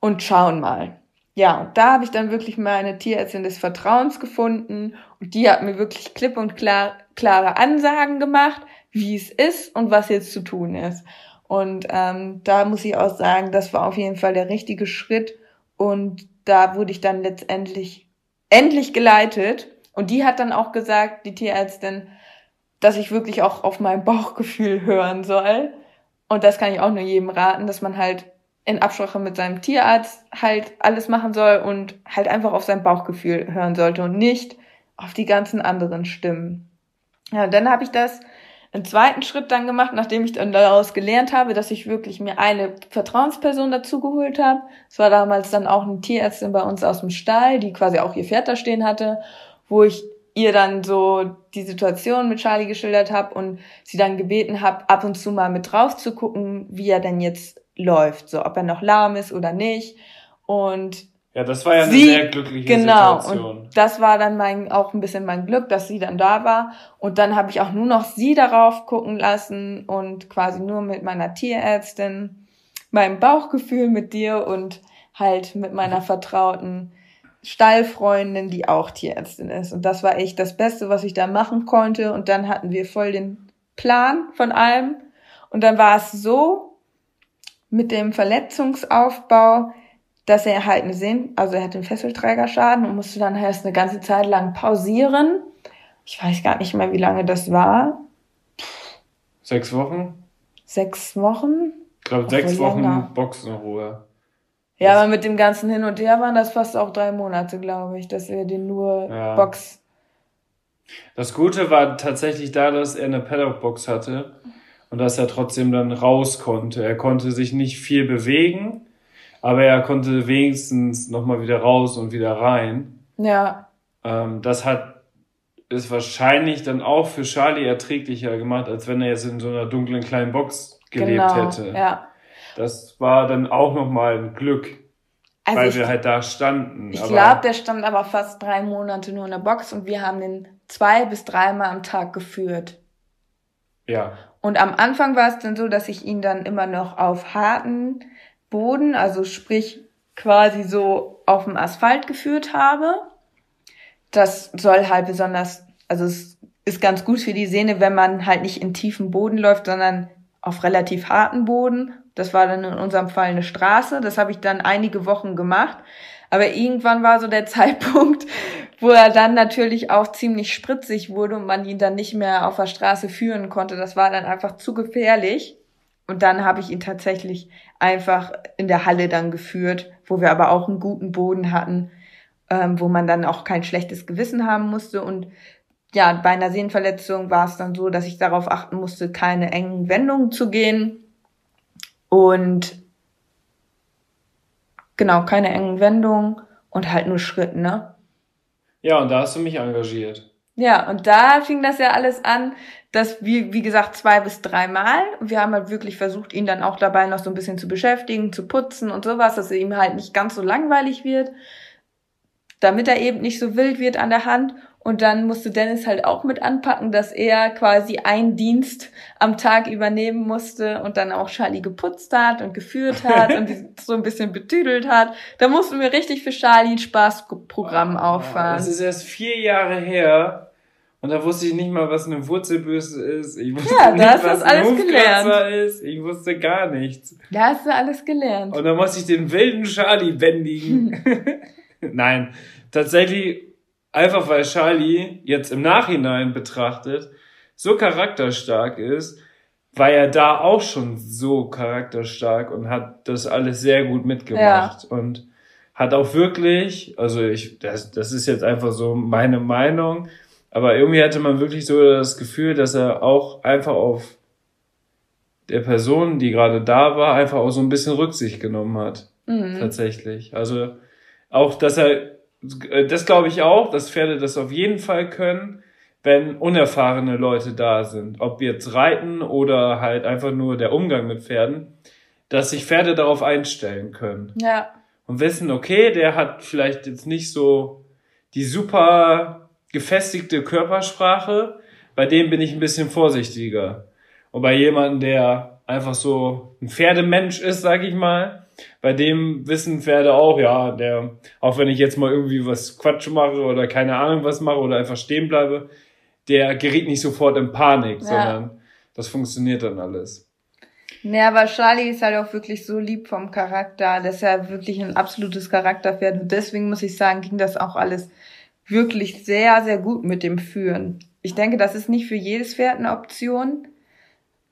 und schauen mal. Ja, und da habe ich dann wirklich meine Tierärztin des Vertrauens gefunden und die hat mir wirklich klipp und klar, klare Ansagen gemacht, wie es ist und was jetzt zu tun ist. Und ähm, da muss ich auch sagen, das war auf jeden Fall der richtige Schritt und da wurde ich dann letztendlich endlich geleitet und die hat dann auch gesagt, die Tierärztin, dass ich wirklich auch auf mein Bauchgefühl hören soll. Und das kann ich auch nur jedem raten, dass man halt in Absprache mit seinem Tierarzt halt alles machen soll und halt einfach auf sein Bauchgefühl hören sollte und nicht auf die ganzen anderen Stimmen. Ja, und dann habe ich das einen zweiten Schritt dann gemacht, nachdem ich dann daraus gelernt habe, dass ich wirklich mir eine Vertrauensperson dazu geholt habe. Es war damals dann auch eine Tierärztin bei uns aus dem Stall, die quasi auch ihr Pferd da stehen hatte, wo ich ihr dann so die Situation mit Charlie geschildert habe und sie dann gebeten habe, ab und zu mal mit drauf zu gucken, wie er denn jetzt läuft, so ob er noch lahm ist oder nicht. Und Ja, das war ja eine Sie- sehr glückliche genau, Situation. und das war dann mein auch ein bisschen mein Glück, dass sie dann da war. Und dann habe ich auch nur noch sie darauf gucken lassen und quasi nur mit meiner Tierärztin, meinem Bauchgefühl mit dir und halt mit meiner vertrauten Stallfreundin, die auch Tierärztin ist. Und das war echt das Beste, was ich da machen konnte. Und dann hatten wir voll den Plan von allem. Und dann war es so mit dem Verletzungsaufbau, dass er halt eine Sehn, also er hatte einen Fesselträgerschaden und musste dann erst eine ganze Zeit lang pausieren. Ich weiß gar nicht mehr, wie lange das war. Sechs Wochen? Sechs Wochen? Ich glaube, sechs Wochen länger. Boxenruhe. Ja, aber mit dem ganzen Hin und Her waren das fast auch drei Monate, glaube ich, dass er den nur Ja. Box. Das Gute war tatsächlich da, dass er eine Paddock-Box hatte und dass er trotzdem dann raus konnte. Er konnte sich nicht viel bewegen, aber er konnte wenigstens nochmal wieder raus und wieder rein. Ja, Ähm, das hat ist wahrscheinlich dann auch für Charlie erträglicher gemacht, als wenn er jetzt in so einer dunklen kleinen Box gelebt genau. hätte. Ja. Das war dann auch nochmal ein Glück. Also weil ich, wir halt da standen. Ich glaube, der stand aber fast drei Monate nur in der Box und wir haben den zwei bis dreimal am Tag geführt. Ja. Und am Anfang war es dann so, dass ich ihn dann immer noch auf harten Boden, also sprich quasi so auf dem Asphalt geführt habe. Das soll halt besonders, also es ist ganz gut für die Sehne, wenn man halt nicht in tiefen Boden läuft, sondern auf relativ harten Boden. Das war dann in unserem Fall eine Straße. Das habe ich dann einige Wochen gemacht. Aber irgendwann war so der Zeitpunkt, wo er dann natürlich auch ziemlich spritzig wurde und man ihn dann nicht mehr auf der Straße führen konnte. Das war dann einfach zu gefährlich. Und dann habe ich ihn tatsächlich einfach in der Halle dann geführt, wo wir aber auch einen guten Boden hatten, ähm, wo man dann auch kein schlechtes Gewissen haben musste. Und ja, bei einer Sehnenverletzung war es dann so, dass ich darauf achten musste, keine engen Wendungen zu gehen. Und genau, keine engen Wendungen und halt nur Schritt, ne? Ja, und da hast du mich engagiert. Ja, und da fing das ja alles an, dass wir, wie gesagt, zwei bis dreimal. Wir haben halt wirklich versucht, ihn dann auch dabei noch so ein bisschen zu beschäftigen, zu putzen und sowas, dass er ihm halt nicht ganz so langweilig wird, damit er eben nicht so wild wird an der Hand. Und dann musste Dennis halt auch mit anpacken, dass er quasi einen Dienst am Tag übernehmen musste und dann auch Charlie geputzt hat und geführt hat und so ein bisschen betüdelt hat. Da mussten wir richtig für Charlie ein Spaßprogramm wow, auffahren. Das ist erst vier Jahre her. Und da wusste ich nicht mal, was eine Wurzelböse ist. Ich wusste ja, nicht, was ein alles gelernt. ist. Ich wusste gar nichts. Da hast du alles gelernt. Und dann musste ich den wilden Charlie bändigen. Nein, tatsächlich Einfach weil Charlie jetzt im Nachhinein betrachtet so charakterstark ist, war er da auch schon so charakterstark und hat das alles sehr gut mitgemacht ja. und hat auch wirklich, also ich, das, das ist jetzt einfach so meine Meinung, aber irgendwie hatte man wirklich so das Gefühl, dass er auch einfach auf der Person, die gerade da war, einfach auch so ein bisschen Rücksicht genommen hat. Mhm. Tatsächlich. Also auch, dass er das glaube ich auch, dass Pferde das auf jeden Fall können, wenn unerfahrene Leute da sind. Ob jetzt Reiten oder halt einfach nur der Umgang mit Pferden, dass sich Pferde darauf einstellen können. Ja. Und wissen, okay, der hat vielleicht jetzt nicht so die super gefestigte Körpersprache, bei dem bin ich ein bisschen vorsichtiger. Und bei jemandem, der einfach so ein Pferdemensch ist, sag ich mal, bei dem wissen Pferde auch, ja, der, auch wenn ich jetzt mal irgendwie was Quatsch mache oder keine Ahnung was mache oder einfach stehen bleibe, der gerät nicht sofort in Panik, ja. sondern das funktioniert dann alles. Ja, aber Charlie ist halt auch wirklich so lieb vom Charakter. Das ist ja wirklich ein absolutes Charakterpferd. Und deswegen muss ich sagen, ging das auch alles wirklich sehr, sehr gut mit dem Führen. Ich denke, das ist nicht für jedes Pferd eine Option.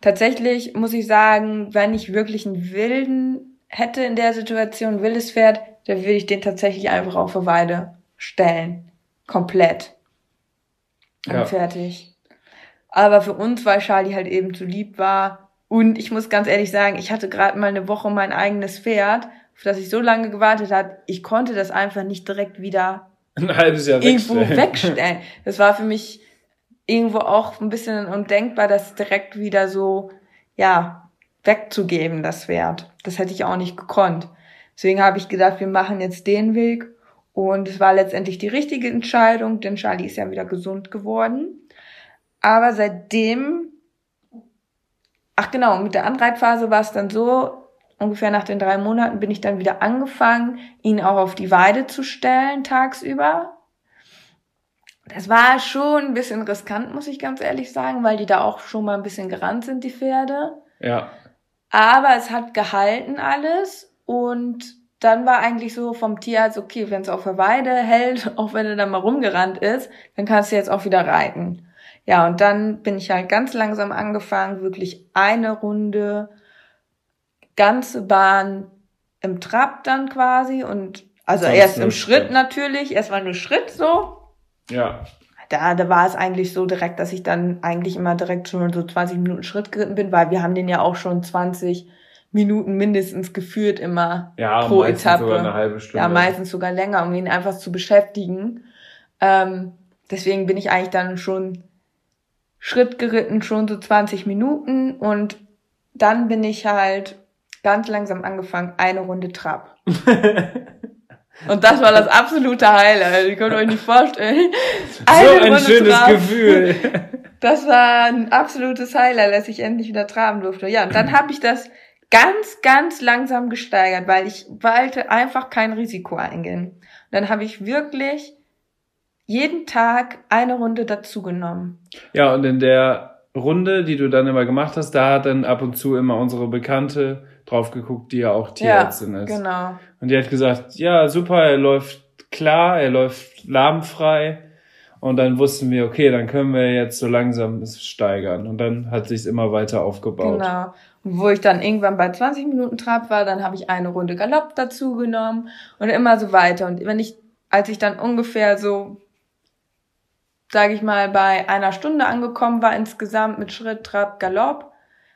Tatsächlich muss ich sagen, wenn ich wirklich einen wilden hätte in der Situation wildes Pferd, dann würde ich den tatsächlich einfach auf eine Weide stellen. Komplett. Und ja. fertig. Aber für uns, weil Charlie halt eben zu lieb war. Und ich muss ganz ehrlich sagen, ich hatte gerade mal eine Woche mein eigenes Pferd, auf das ich so lange gewartet hat. Ich konnte das einfach nicht direkt wieder ein halbes Jahr irgendwo wegstellen. wegstellen. Das war für mich irgendwo auch ein bisschen undenkbar, das direkt wieder so, ja, wegzugeben, das Pferd. Das hätte ich auch nicht gekonnt. Deswegen habe ich gedacht, wir machen jetzt den Weg. Und es war letztendlich die richtige Entscheidung, denn Charlie ist ja wieder gesund geworden. Aber seitdem, ach genau, mit der Anreitphase war es dann so, ungefähr nach den drei Monaten bin ich dann wieder angefangen, ihn auch auf die Weide zu stellen tagsüber. Das war schon ein bisschen riskant, muss ich ganz ehrlich sagen, weil die da auch schon mal ein bisschen gerannt sind, die Pferde. Ja. Aber es hat gehalten alles und dann war eigentlich so vom Tierarzt, okay, wenn es auf der Weide hält, auch wenn er dann mal rumgerannt ist, dann kannst du jetzt auch wieder reiten. Ja, und dann bin ich halt ganz langsam angefangen, wirklich eine Runde, ganze Bahn im Trab dann quasi und also Sonst erst im Schritt, Schritt natürlich, erst mal nur Schritt so. Ja da, da war es eigentlich so direkt, dass ich dann eigentlich immer direkt schon so 20 Minuten Schritt geritten bin, weil wir haben den ja auch schon 20 Minuten mindestens geführt immer ja, pro meistens Etappe. Sogar eine halbe Stunde. Ja, meistens sogar länger, um ihn einfach zu beschäftigen. Ähm, deswegen bin ich eigentlich dann schon Schritt geritten, schon so 20 Minuten und dann bin ich halt ganz langsam angefangen, eine Runde Trab. Und das war das absolute Highlight. Ihr könnt euch nicht vorstellen. Eine so ein Runde schönes Trab. Gefühl. Das war ein absolutes Highlight, dass ich endlich wieder traben durfte. Ja, und dann habe ich das ganz, ganz langsam gesteigert, weil ich wollte einfach kein Risiko eingehen. Und dann habe ich wirklich jeden Tag eine Runde dazugenommen. Ja, und in der Runde, die du dann immer gemacht hast, da hat dann ab und zu immer unsere Bekannte drauf geguckt, die ja auch Tierärztin ja, ist. genau. Und die hat gesagt, ja, super, er läuft klar, er läuft lahmfrei. Und dann wussten wir, okay, dann können wir jetzt so langsam es steigern. Und dann hat sich's immer weiter aufgebaut. Genau. Und wo ich dann irgendwann bei 20 Minuten Trab war, dann habe ich eine Runde Galopp dazu genommen und immer so weiter. Und wenn ich, als ich dann ungefähr so, sage ich mal, bei einer Stunde angekommen war insgesamt mit Schritt, Trab, Galopp,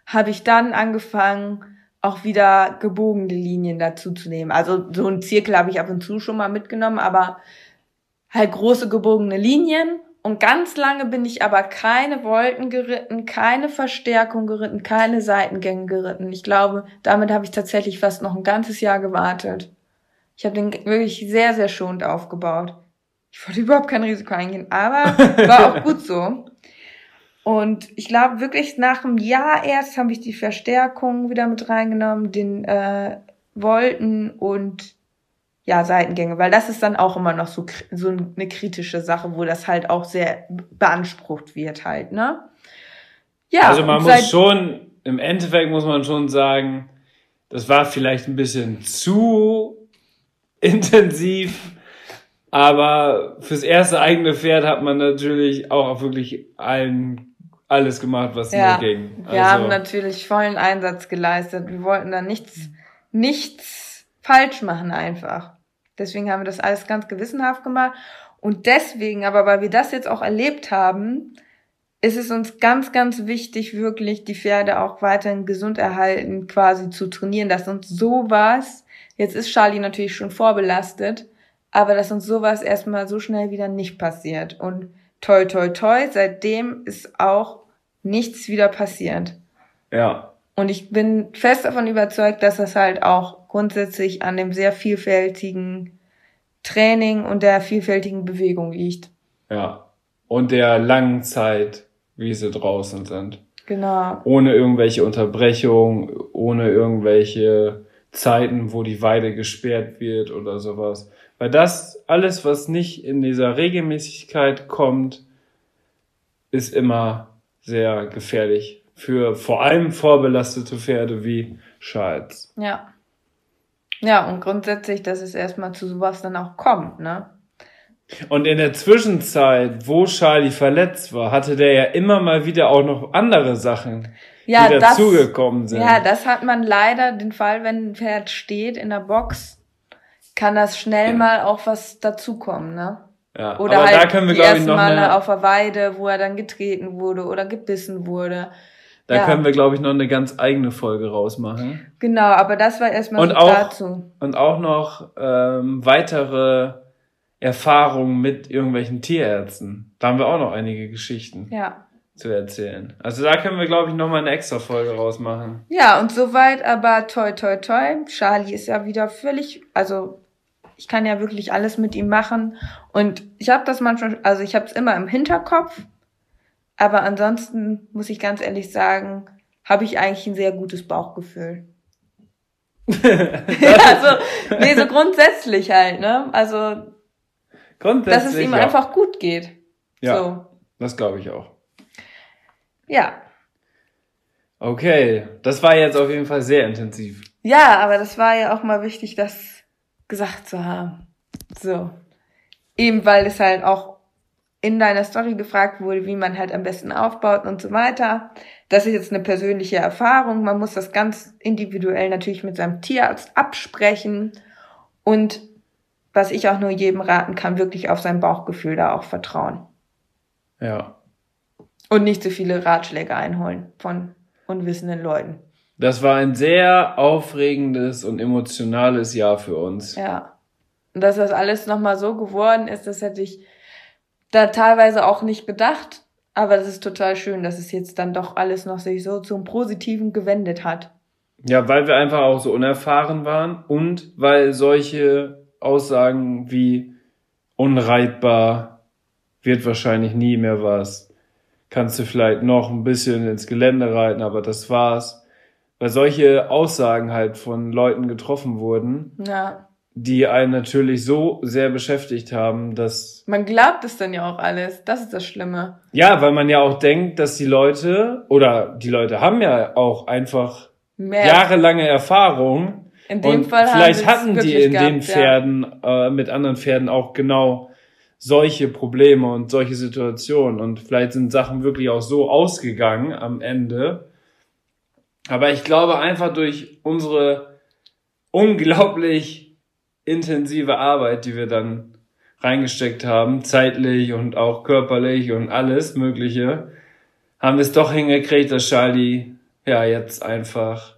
habe ich dann angefangen, auch wieder gebogene Linien dazu zu nehmen. Also so ein Zirkel habe ich ab und zu schon mal mitgenommen, aber halt große gebogene Linien. Und ganz lange bin ich aber keine Wolken geritten, keine Verstärkung geritten, keine Seitengänge geritten. Ich glaube, damit habe ich tatsächlich fast noch ein ganzes Jahr gewartet. Ich habe den wirklich sehr, sehr schonend aufgebaut. Ich wollte überhaupt kein Risiko eingehen, aber war auch gut so. Und ich glaube wirklich nach einem Jahr erst habe ich die Verstärkung wieder mit reingenommen, den äh, Volten und ja, Seitengänge, weil das ist dann auch immer noch so, so eine kritische Sache, wo das halt auch sehr beansprucht wird halt, ne? Ja. Also man muss schon, im Endeffekt muss man schon sagen, das war vielleicht ein bisschen zu intensiv, aber fürs erste eigene Pferd hat man natürlich auch wirklich allen alles gemacht, was ja, nur ging. Also, wir haben natürlich vollen Einsatz geleistet. Wir wollten da nichts, nichts falsch machen einfach. Deswegen haben wir das alles ganz gewissenhaft gemacht. Und deswegen, aber weil wir das jetzt auch erlebt haben, ist es uns ganz, ganz wichtig, wirklich die Pferde auch weiterhin gesund erhalten, quasi zu trainieren, dass uns sowas, jetzt ist Charlie natürlich schon vorbelastet, aber dass uns sowas erstmal so schnell wieder nicht passiert. Und toi, toi, toi, seitdem ist auch nichts wieder passiert. Ja. Und ich bin fest davon überzeugt, dass das halt auch grundsätzlich an dem sehr vielfältigen Training und der vielfältigen Bewegung liegt. Ja. Und der langen Zeit, wie sie draußen sind. Genau. Ohne irgendwelche Unterbrechung, ohne irgendwelche Zeiten, wo die Weide gesperrt wird oder sowas. Weil das alles, was nicht in dieser Regelmäßigkeit kommt, ist immer sehr gefährlich für vor allem vorbelastete Pferde wie Charles. Ja. Ja, und grundsätzlich, dass es erstmal zu sowas dann auch kommt, ne? Und in der Zwischenzeit, wo Charlie verletzt war, hatte der ja immer mal wieder auch noch andere Sachen, ja, die dazugekommen sind. Ja, das hat man leider den Fall, wenn ein Pferd steht in der Box, kann das schnell ja. mal auch was dazukommen, ne? Ja, oder aber halt da können wir, die glaube ich, ersten noch Male eine, auf der Weide, wo er dann getreten wurde oder gebissen wurde. Da Ja. können wir, glaube ich, noch eine ganz eigene Folge rausmachen. Genau, aber das war erstmal Und so auch- dazu. Und auch noch ähm, weitere Erfahrungen mit irgendwelchen Tierärzten. Da haben wir auch noch einige Geschichten Ja. zu erzählen. Also da können wir, glaube ich, noch mal eine extra Folge rausmachen. Ja, und soweit aber toi toi toi. Charlie ist ja wieder völlig, also ich kann ja wirklich alles mit ihm machen. Und ich habe das manchmal, also ich habe es immer im Hinterkopf, aber ansonsten muss ich ganz ehrlich sagen, habe ich eigentlich ein sehr gutes Bauchgefühl. also, nee, so grundsätzlich halt, ne? Also, Grundsätzlich. dass es ihm ja. einfach gut geht. Ja. So. Das glaube ich auch. Ja. Okay, das war jetzt auf jeden Fall sehr intensiv. Ja, aber das war ja auch mal wichtig, das gesagt zu haben. So. Eben weil es halt auch in deiner Story gefragt wurde, wie man halt am besten aufbaut und so weiter. Das ist jetzt eine persönliche Erfahrung. Man muss das ganz individuell natürlich mit seinem Tierarzt absprechen. Und was ich auch nur jedem raten kann, wirklich auf sein Bauchgefühl da auch vertrauen. Ja. Und nicht so viele Ratschläge einholen von unwissenden Leuten. Das war ein sehr aufregendes und emotionales Jahr für uns. Ja. Und dass das alles nochmal so geworden ist, das hätte ich da teilweise auch nicht gedacht. Aber das ist total schön, dass es jetzt dann doch alles noch sich so zum Positiven gewendet hat. Ja, weil wir einfach auch so unerfahren waren und weil solche Aussagen wie unreitbar wird wahrscheinlich nie mehr was. Kannst du vielleicht noch ein bisschen ins Gelände reiten, aber das war's. Weil solche Aussagen halt von Leuten getroffen wurden, Ja. die einen natürlich so sehr beschäftigt haben, dass Man glaubt es dann ja auch alles. Das ist das Schlimme. ja, weil man ja auch denkt, dass die Leute oder die Leute haben ja auch einfach Mehr. jahrelange Erfahrung in dem und Fall vielleicht hatten die in den gehabt, ja. Pferden äh, mit anderen Pferden auch genau solche Probleme und solche Situationen und vielleicht sind Sachen wirklich auch so ausgegangen am Ende. Aber ich glaube einfach durch unsere unglaublich intensive Arbeit, die wir dann reingesteckt haben, zeitlich und auch körperlich und alles Mögliche, haben wir es doch hingekriegt, dass Charlie ja jetzt einfach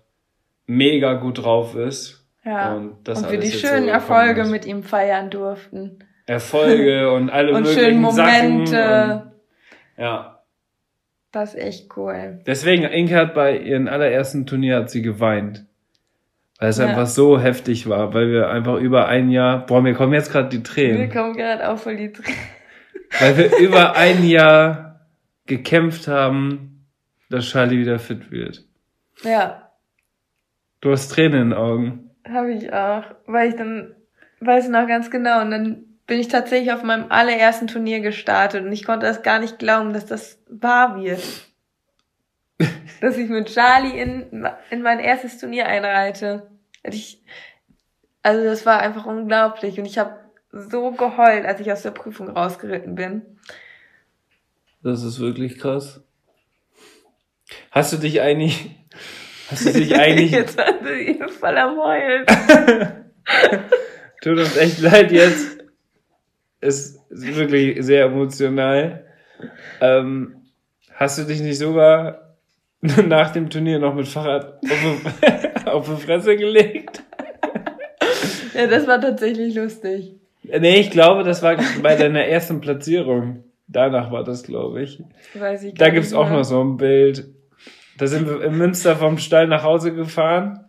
mega gut drauf ist. Ja. Und, das und wir die schönen Erfolge ist. mit ihm feiern durften. Erfolge und alle Und möglichen schönen Momente. Sachen. Und, ja. Das ist echt cool. Deswegen, Inke hat bei ihrem allerersten Turnier hat sie geweint. Weil es Ja. einfach so heftig war, weil wir einfach über ein Jahr, boah, mir kommen jetzt gerade die Wir Tränen, kommen gerade auch voll die Tränen. weil wir über ein Jahr gekämpft haben, dass Charlie wieder fit wird. Ja, Du hast Tränen in den Augen. habe ich auch. Weil ich dann, weiß ich noch ganz genau, und dann bin ich tatsächlich auf meinem allerersten Turnier gestartet und ich konnte das gar nicht glauben, dass das wahr wird. dass ich mit Charlie in, in mein erstes Turnier einreite. Ich, also das war einfach unglaublich und ich habe so geheult, als ich aus der Prüfung rausgeritten bin. Das ist wirklich krass. Hast du dich eigentlich, hast du dich eigentlich, Jetzt war sie voll am Heulen. tut uns echt leid jetzt. Ist wirklich sehr emotional. Ähm, hast du dich nicht sogar nach dem Turnier noch mit Fahrrad auf die, auf die Fresse gelegt? Ja, das war tatsächlich lustig. Nee, ich glaube, das war bei deiner ersten Platzierung. Danach war das, glaube ich. Weiß ich Da gibt's auch noch so ein Bild. Da sind wir in Münster vom Stall nach Hause gefahren.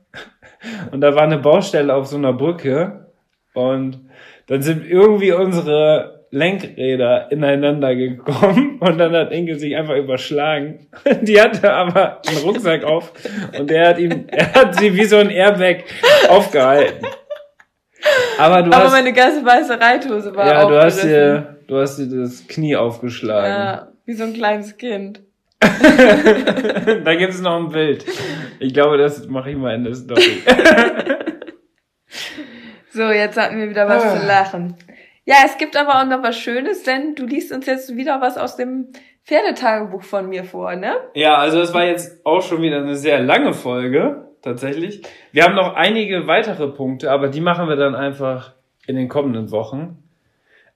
Und da war eine Baustelle auf so einer Brücke. Und dann sind irgendwie unsere Lenkräder ineinander gekommen. Und dann hat Inge sich einfach überschlagen. Die hatte aber einen Rucksack auf. Und er hat ihm, er hat sie wie so ein Airbag aufgehalten. Aber du Aber hast, meine ganze weiße Reithose war ja, du hast dir, du hast dir das Knie aufgeschlagen. Ja, wie so ein kleines Kind. da gibt es noch ein Bild. Ich glaube, das mache ich mal in der Story. So, jetzt hatten wir wieder was Ah. zu lachen. Ja, es gibt aber auch noch was Schönes, denn du liest uns jetzt wieder was aus dem Pferdetagebuch von mir vor, ne? ja, also es war jetzt auch schon wieder eine sehr lange Folge, tatsächlich. Wir haben noch einige weitere Punkte, aber die machen wir dann einfach in den kommenden Wochen.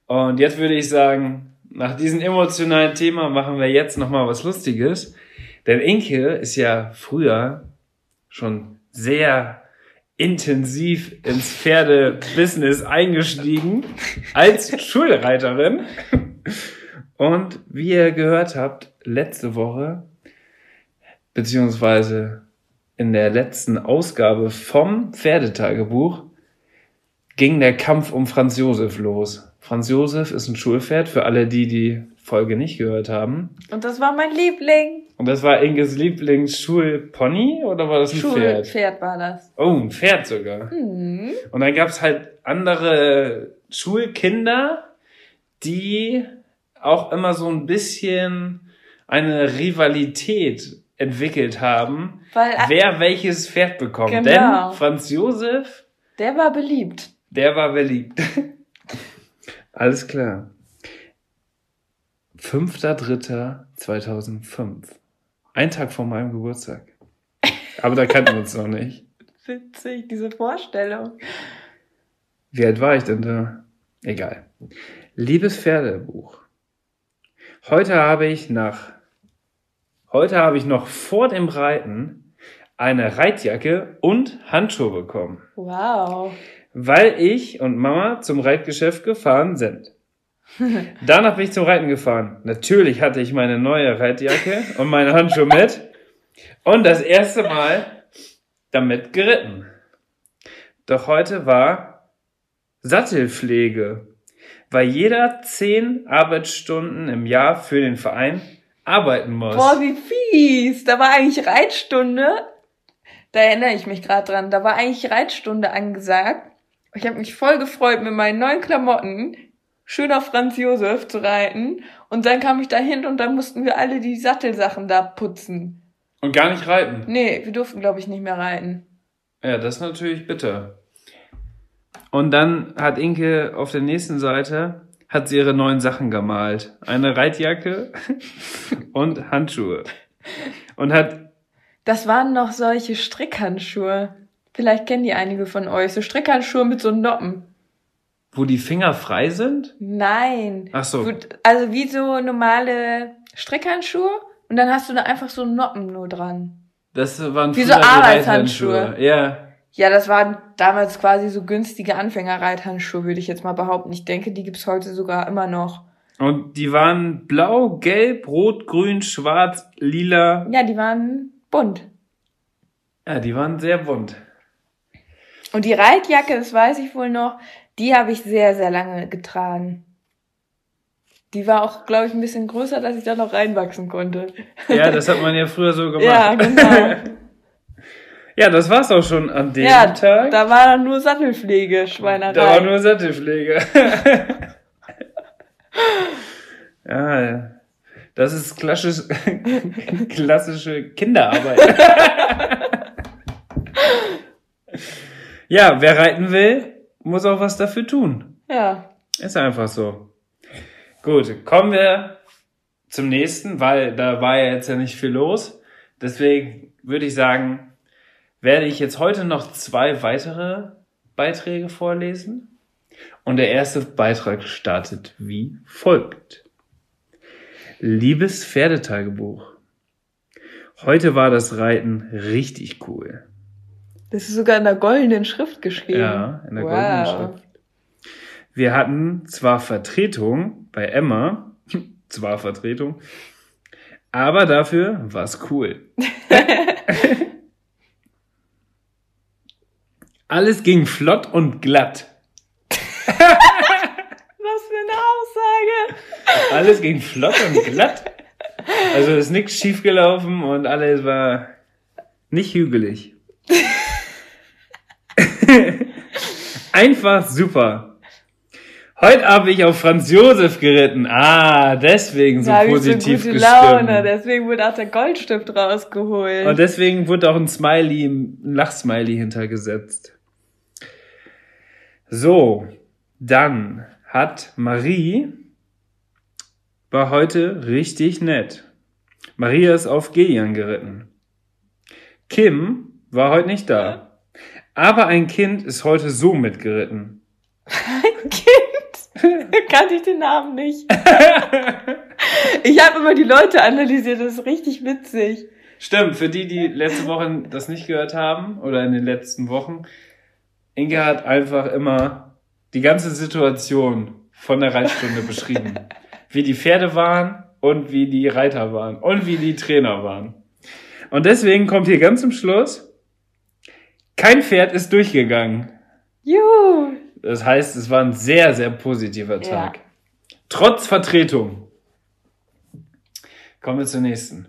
Und jetzt würde ich sagen, nach diesem emotionalen Thema machen wir jetzt nochmal was Lustiges. Denn Inke ist ja früher schon sehr intensiv ins Pferdebusiness eingestiegen als Schulreiterin. Und wie ihr gehört habt, letzte Woche, beziehungsweise in der letzten Ausgabe vom Pferdetagebuch, ging der Kampf um Franz Josef los. Franz Josef ist ein Schulpferd, für alle die, die Folge nicht gehört haben. Und das war mein Liebling. Und das war Inges Lieblingsschulpony oder war das ein Pferd? Schulpferd war das. Oh, ein Pferd sogar. Hm. Und dann gab's halt andere Schulkinder, die auch immer so ein bisschen eine Rivalität entwickelt haben, Weil wer welches Pferd bekommt. Genau. Denn Franz Josef, der war beliebt. der war beliebt. Alles klar. 5.3.2005. Ein Tag vor meinem Geburtstag. Aber da kannten wir uns noch nicht. Witzig, diese Vorstellung. Wie alt war ich denn da? Egal. Liebes Pferdebuch. Heute habe ich nach, heute habe ich noch vor dem Reiten eine Reitjacke und Handschuhe bekommen, Wow. weil ich und Mama zum Reitgeschäft gefahren sind. Danach bin ich zum Reiten gefahren. Natürlich hatte ich meine neue Reitjacke und meine Handschuhe mit. Und das erste Mal damit geritten. Doch heute war Sattelpflege, weil jeder zehn Arbeitsstunden im Jahr für den Verein arbeiten muss. Boah, wie fies. Da war eigentlich Reitstunde. Da erinnere ich mich gerade dran. Da war eigentlich Reitstunde angesagt. Ich habe mich voll gefreut, mit meinen neuen Klamotten schön auf Franz Josef zu reiten. Und dann kam ich da hin und dann mussten wir alle die Sattelsachen da putzen. Und gar nicht reiten. Nee, wir durften, glaube ich, nicht mehr reiten. Ja, das ist natürlich bitter. Und dann hat Inke auf der nächsten Seite hat sie ihre neuen Sachen gemalt. Eine Reitjacke und Handschuhe. Und hat. Das waren noch solche Strickhandschuhe. Vielleicht kennen die einige von euch. So Strickhandschuhe mit so Noppen. Wo die Finger frei sind? Nein. Ach so. Also wie so normale Strickhandschuhe und dann hast du da einfach so Noppen nur dran. Das waren wie so Arbeitshandschuhe. Ja. Ja, das waren damals quasi so günstige Anfängerreithandschuhe, würde ich jetzt mal behaupten. Ich denke, die gibt's heute sogar immer noch. Und die waren blau, gelb, rot, grün, schwarz, lila. Ja, die waren bunt. Ja, die waren sehr bunt. Und die Reitjacke, das weiß ich wohl noch, die habe ich sehr, sehr lange getragen. Die war auch, glaube ich, ein bisschen größer, dass ich da noch reinwachsen konnte. Ja, das hat man ja früher so gemacht. Ja, genau. Ja, das war's auch schon an dem ja, Tag. Da war dann nur Sattelpflege, Schweinerei. Da war nur Sattelpflege. ja, das ist klassisch, klassische Kinderarbeit. ja, wer reiten will, muss auch was dafür tun. Ja. Ist einfach so. Gut, kommen wir zum nächsten, weil da war ja jetzt ja nicht viel los. Deswegen würde ich sagen, werde ich jetzt heute noch zwei weitere Beiträge vorlesen. Und der erste Beitrag startet wie folgt. Liebes Pferdetagebuch. Heute war das Reiten richtig cool. Das ist sogar in der goldenen Schrift geschrieben. Ja, in der wow. goldenen Schrift. Wir hatten zwar Vertretung bei Emma, zwar Vertretung, aber dafür war's cool. Alles ging flott und glatt. Was für eine Aussage. Alles ging flott und glatt. Also ist nichts schiefgelaufen und alles war nicht hügelig. Einfach super. Heute habe ich auf Franz Josef geritten. Ah, deswegen so da positiv so gute gestimmt. Laune, deswegen wurde auch der Goldstift rausgeholt. Und deswegen wurde auch ein Smiley, ein Lachsmiley hintergesetzt. So, dann hat Marie war heute richtig nett. Maria ist auf Gillian geritten. Kim war heute nicht da. Aber ein Kind ist heute so mitgeritten. Ein Kind? Kannte ich den Namen nicht. ich habe immer die Leute analysiert, das ist richtig witzig. Stimmt, für die, die letzte Woche das nicht gehört haben oder in den letzten Wochen, Inge hat einfach immer die ganze Situation von der Reitstunde beschrieben. Wie die Pferde waren und wie die Reiter waren und wie die Trainer waren. Und deswegen kommt hier ganz zum Schluss, kein Pferd ist durchgegangen. Juhu. Das heißt, es war ein sehr, sehr positiver Tag. Ja. Trotz Vertretung. Kommen wir zur nächsten.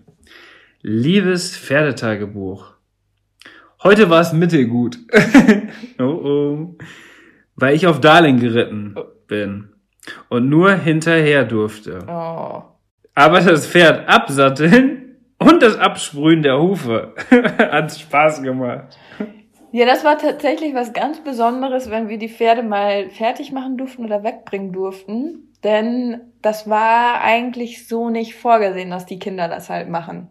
Liebes Pferdetagebuch. Heute war es mittelgut. oh oh. Weil ich auf Darling geritten bin und nur hinterher durfte. Oh. Aber das Pferd absatteln und das Absprühen der Hufe hat Spaß gemacht. Ja, das war tatsächlich was ganz Besonderes, wenn wir die Pferde mal fertig machen durften oder wegbringen durften. Denn das war eigentlich so nicht vorgesehen, dass die Kinder das halt machen.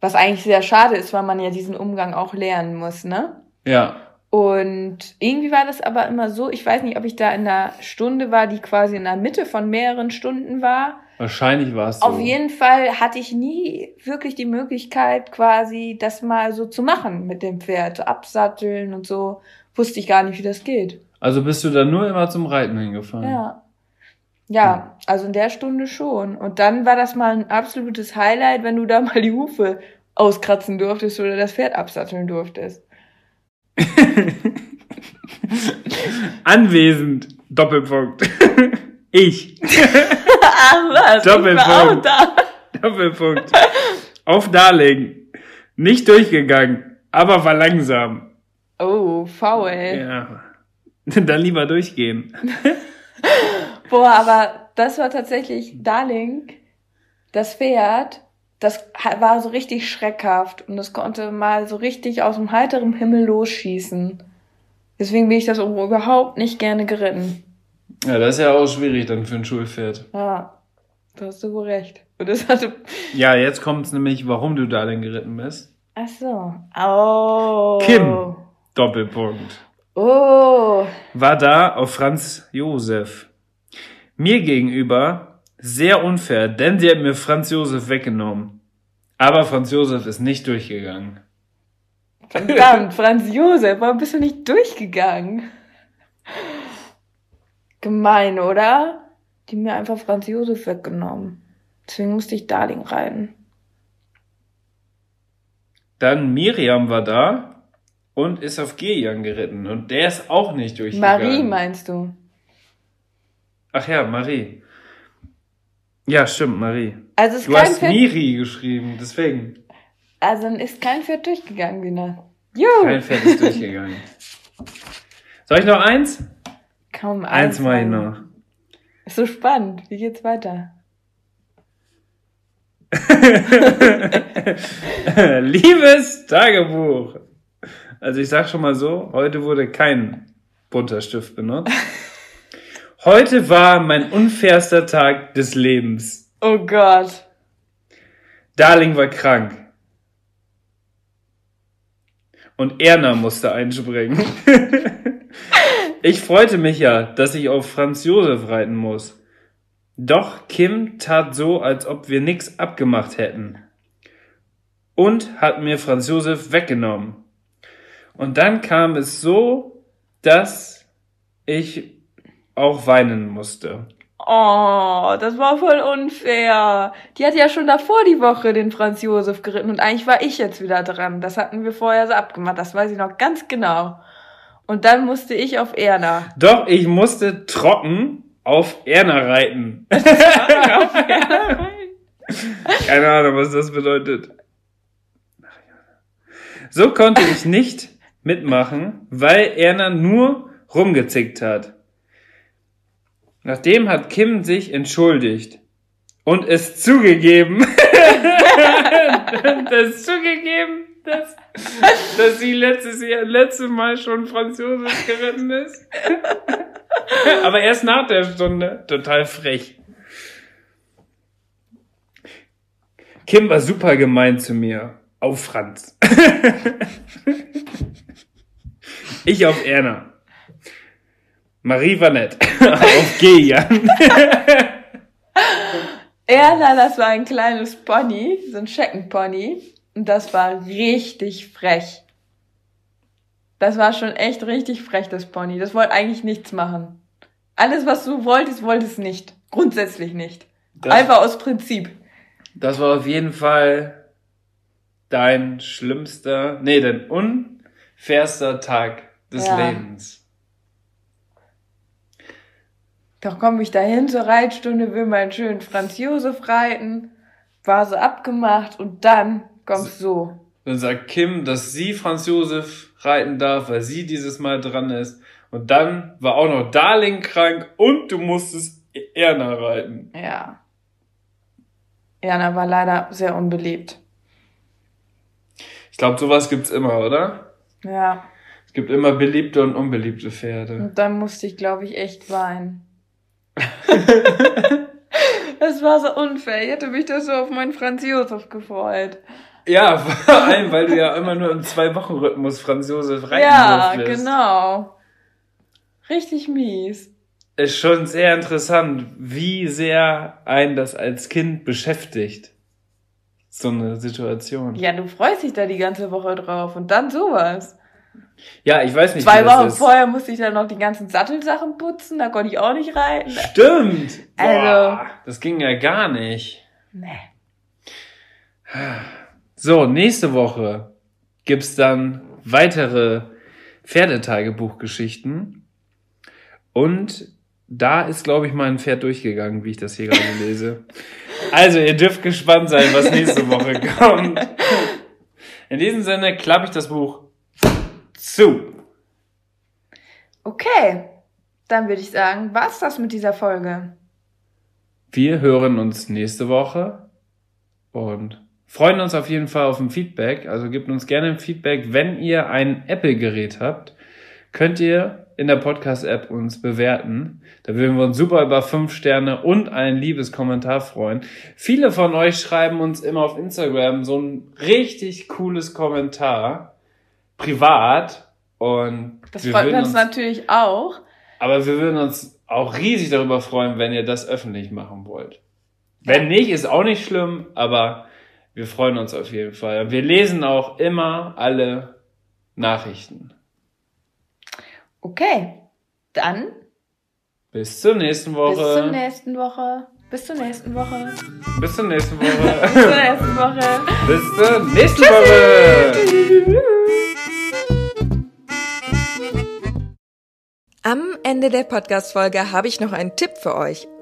Was eigentlich sehr schade ist, weil man ja diesen Umgang auch lernen muss, ne? Ja. Und irgendwie war das aber immer so, ich weiß nicht, ob ich da in einer Stunde war, die quasi in der Mitte von mehreren Stunden war. Wahrscheinlich war es so. Auf jeden Fall hatte ich nie wirklich die Möglichkeit, quasi das mal so zu machen mit dem Pferd, so absatteln und so. Wusste ich gar nicht, wie das geht. Also bist du dann nur immer zum Reiten hingefahren? Ja. Ja, also in der Stunde schon. Und dann war das mal ein absolutes Highlight, wenn du da mal die Hufe auskratzen durftest oder das Pferd absatteln durftest. Anwesend. Doppelpunkt. ich. Ach was, Doppelpunkt. da. Doppelpunkt. Auf Darlegen. Nicht durchgegangen, aber war langsam. Oh, faul. Ja. Dann lieber durchgehen. Boah, aber das war tatsächlich Darling, das Pferd, das war so richtig schreckhaft und das konnte mal so richtig aus dem heiteren Himmel losschießen. Deswegen bin ich das überhaupt nicht gerne geritten. Ja, das ist ja auch schwierig dann für ein Schulpferd. Ja, da hast du wohl recht. Und das hatte. Ja, jetzt kommt's nämlich, warum du Darlegen geritten bist. Ach so. Oh. Kim. Doppelpunkt. Oh. War da auf Franz Josef. Mir gegenüber sehr unfair, denn sie hat mir Franz Josef weggenommen. Aber Franz Josef ist nicht durchgegangen. Verdammt, Franz Josef, warum bist du nicht durchgegangen? Gemein, oder? Die mir einfach Franz Josef weggenommen. Deswegen musste ich Darling reiten. Dann Miriam war da und ist auf Gejan geritten und der ist auch nicht durchgegangen. Marie meinst du? Ach ja, Marie. Ja, stimmt, Marie. Also ist Du hast Pferd, Miri geschrieben, deswegen. also dann ist kein Pferd durchgegangen, Sina. Juh! Kein Pferd ist durchgegangen. Soll ich noch eins? Kaum Eins mal anfangen. noch. Ist so spannend. Wie geht's weiter? Liebes Tagebuch. Also ich sag schon mal so, heute wurde kein bunter Stift benutzt. Heute war mein unfairster Tag des Lebens. Oh Gott. Darling war krank. Und Erna musste einspringen. ich freute mich ja, dass ich auf Franz Josef reiten muss. Doch Kim tat so, als ob wir nix abgemacht hätten. Und hat mir Franz Josef weggenommen. Und dann kam es so, dass ich auch weinen musste. Oh, das war voll unfair. Die hat ja schon davor die Woche den Franz Josef geritten und eigentlich war ich jetzt wieder dran. Das hatten wir vorher so abgemacht, das weiß ich noch ganz genau. Und dann musste ich auf Erna. Doch ich musste trocken auf Erna reiten. Keine Ahnung, was das bedeutet. So konnte ich nicht mitmachen, weil Erna nur rumgezickt hat. Nachdem hat Kim sich entschuldigt und es zugegeben, das zugegeben, dass, dass sie letztes Jahr, letztes Mal schon Franz Josef geritten ist. Aber erst nach der Stunde. Total frech. Kim war super gemein zu mir. Auf Franz. ich auf Erna. Marie war nett. auf Gejan. Erna, das war ein kleines Pony, so ein Scheckenpony. Und das war richtig frech. Das war schon echt richtig frech, das Pony. Das wollte eigentlich nichts machen. Alles, was du wolltest, wolltest nicht. Grundsätzlich nicht. Das- Einfach aus Prinzip. Das war auf jeden Fall dein schlimmster, nee, dein unfairster Tag des Ja. Lebens. Doch komme ich dahin zur Reitstunde, will meinen schönen Franz Josef reiten. War so abgemacht und dann kommst so. Dann sagt Kim, dass sie Franz Josef reiten darf, weil sie dieses Mal dran ist. Und dann war auch noch Darling krank und du musstest Erna reiten. Ja. Jana war leider sehr unbeliebt. Ich glaube, sowas gibt's immer, oder? Ja. Es gibt immer beliebte und unbeliebte Pferde. Und dann musste ich, glaube ich, echt weinen. das war so unfair. Ich hätte mich das so auf meinen Franz Josef gefreut. Ja, vor allem, weil du ja immer nur im Zwei-Wochen-Rhythmus Franz Josef reiten ja, genau. Richtig mies. Ist schon sehr interessant, wie sehr ein das als Kind beschäftigt. So eine Situation. Ja, du freust dich da die ganze Woche drauf und dann sowas. Ja, ich weiß nicht, Zwei Wochen vorher musste ich dann noch die ganzen Sattelsachen putzen, da konnte ich auch nicht reiten. Stimmt. Also- Boah, das ging ja gar nicht. Nee. So, nächste Woche gibt's dann weitere Pferdetagebuchgeschichten. Und da ist, glaube ich, mal ein Pferd durchgegangen, wie ich das hier gerade lese. Also, ihr dürft gespannt sein, was nächste Woche kommt. In diesem Sinne klappe ich das Buch zu. Okay, dann würde ich sagen, war's das mit dieser Folge. Wir hören uns nächste Woche und freuen uns auf jeden Fall auf ein Feedback. Also gebt uns gerne ein Feedback. Wenn ihr ein Apple-Gerät habt, könnt ihr in der Podcast-App uns bewerten. Da würden wir uns super über fünf Sterne und ein liebes Kommentar freuen. Viele von euch schreiben uns immer auf Instagram so ein richtig cooles Kommentar. Privat. Und das freut uns, uns natürlich auch. Aber wir würden uns auch riesig darüber freuen, wenn ihr das öffentlich machen wollt. Wenn nicht, ist auch nicht schlimm, aber wir freuen uns auf jeden Fall. Wir lesen auch immer alle Nachrichten. Okay, dann. Bis zur nächsten Woche. Bis zur nächsten Woche. Bis zur nächsten Woche. Bis zur nächsten Woche. Bis zur nächsten Woche. Bis zur nächsten Woche. Am Ende der Podcast-Folge habe ich noch einen Tipp für euch.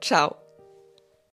Tchau!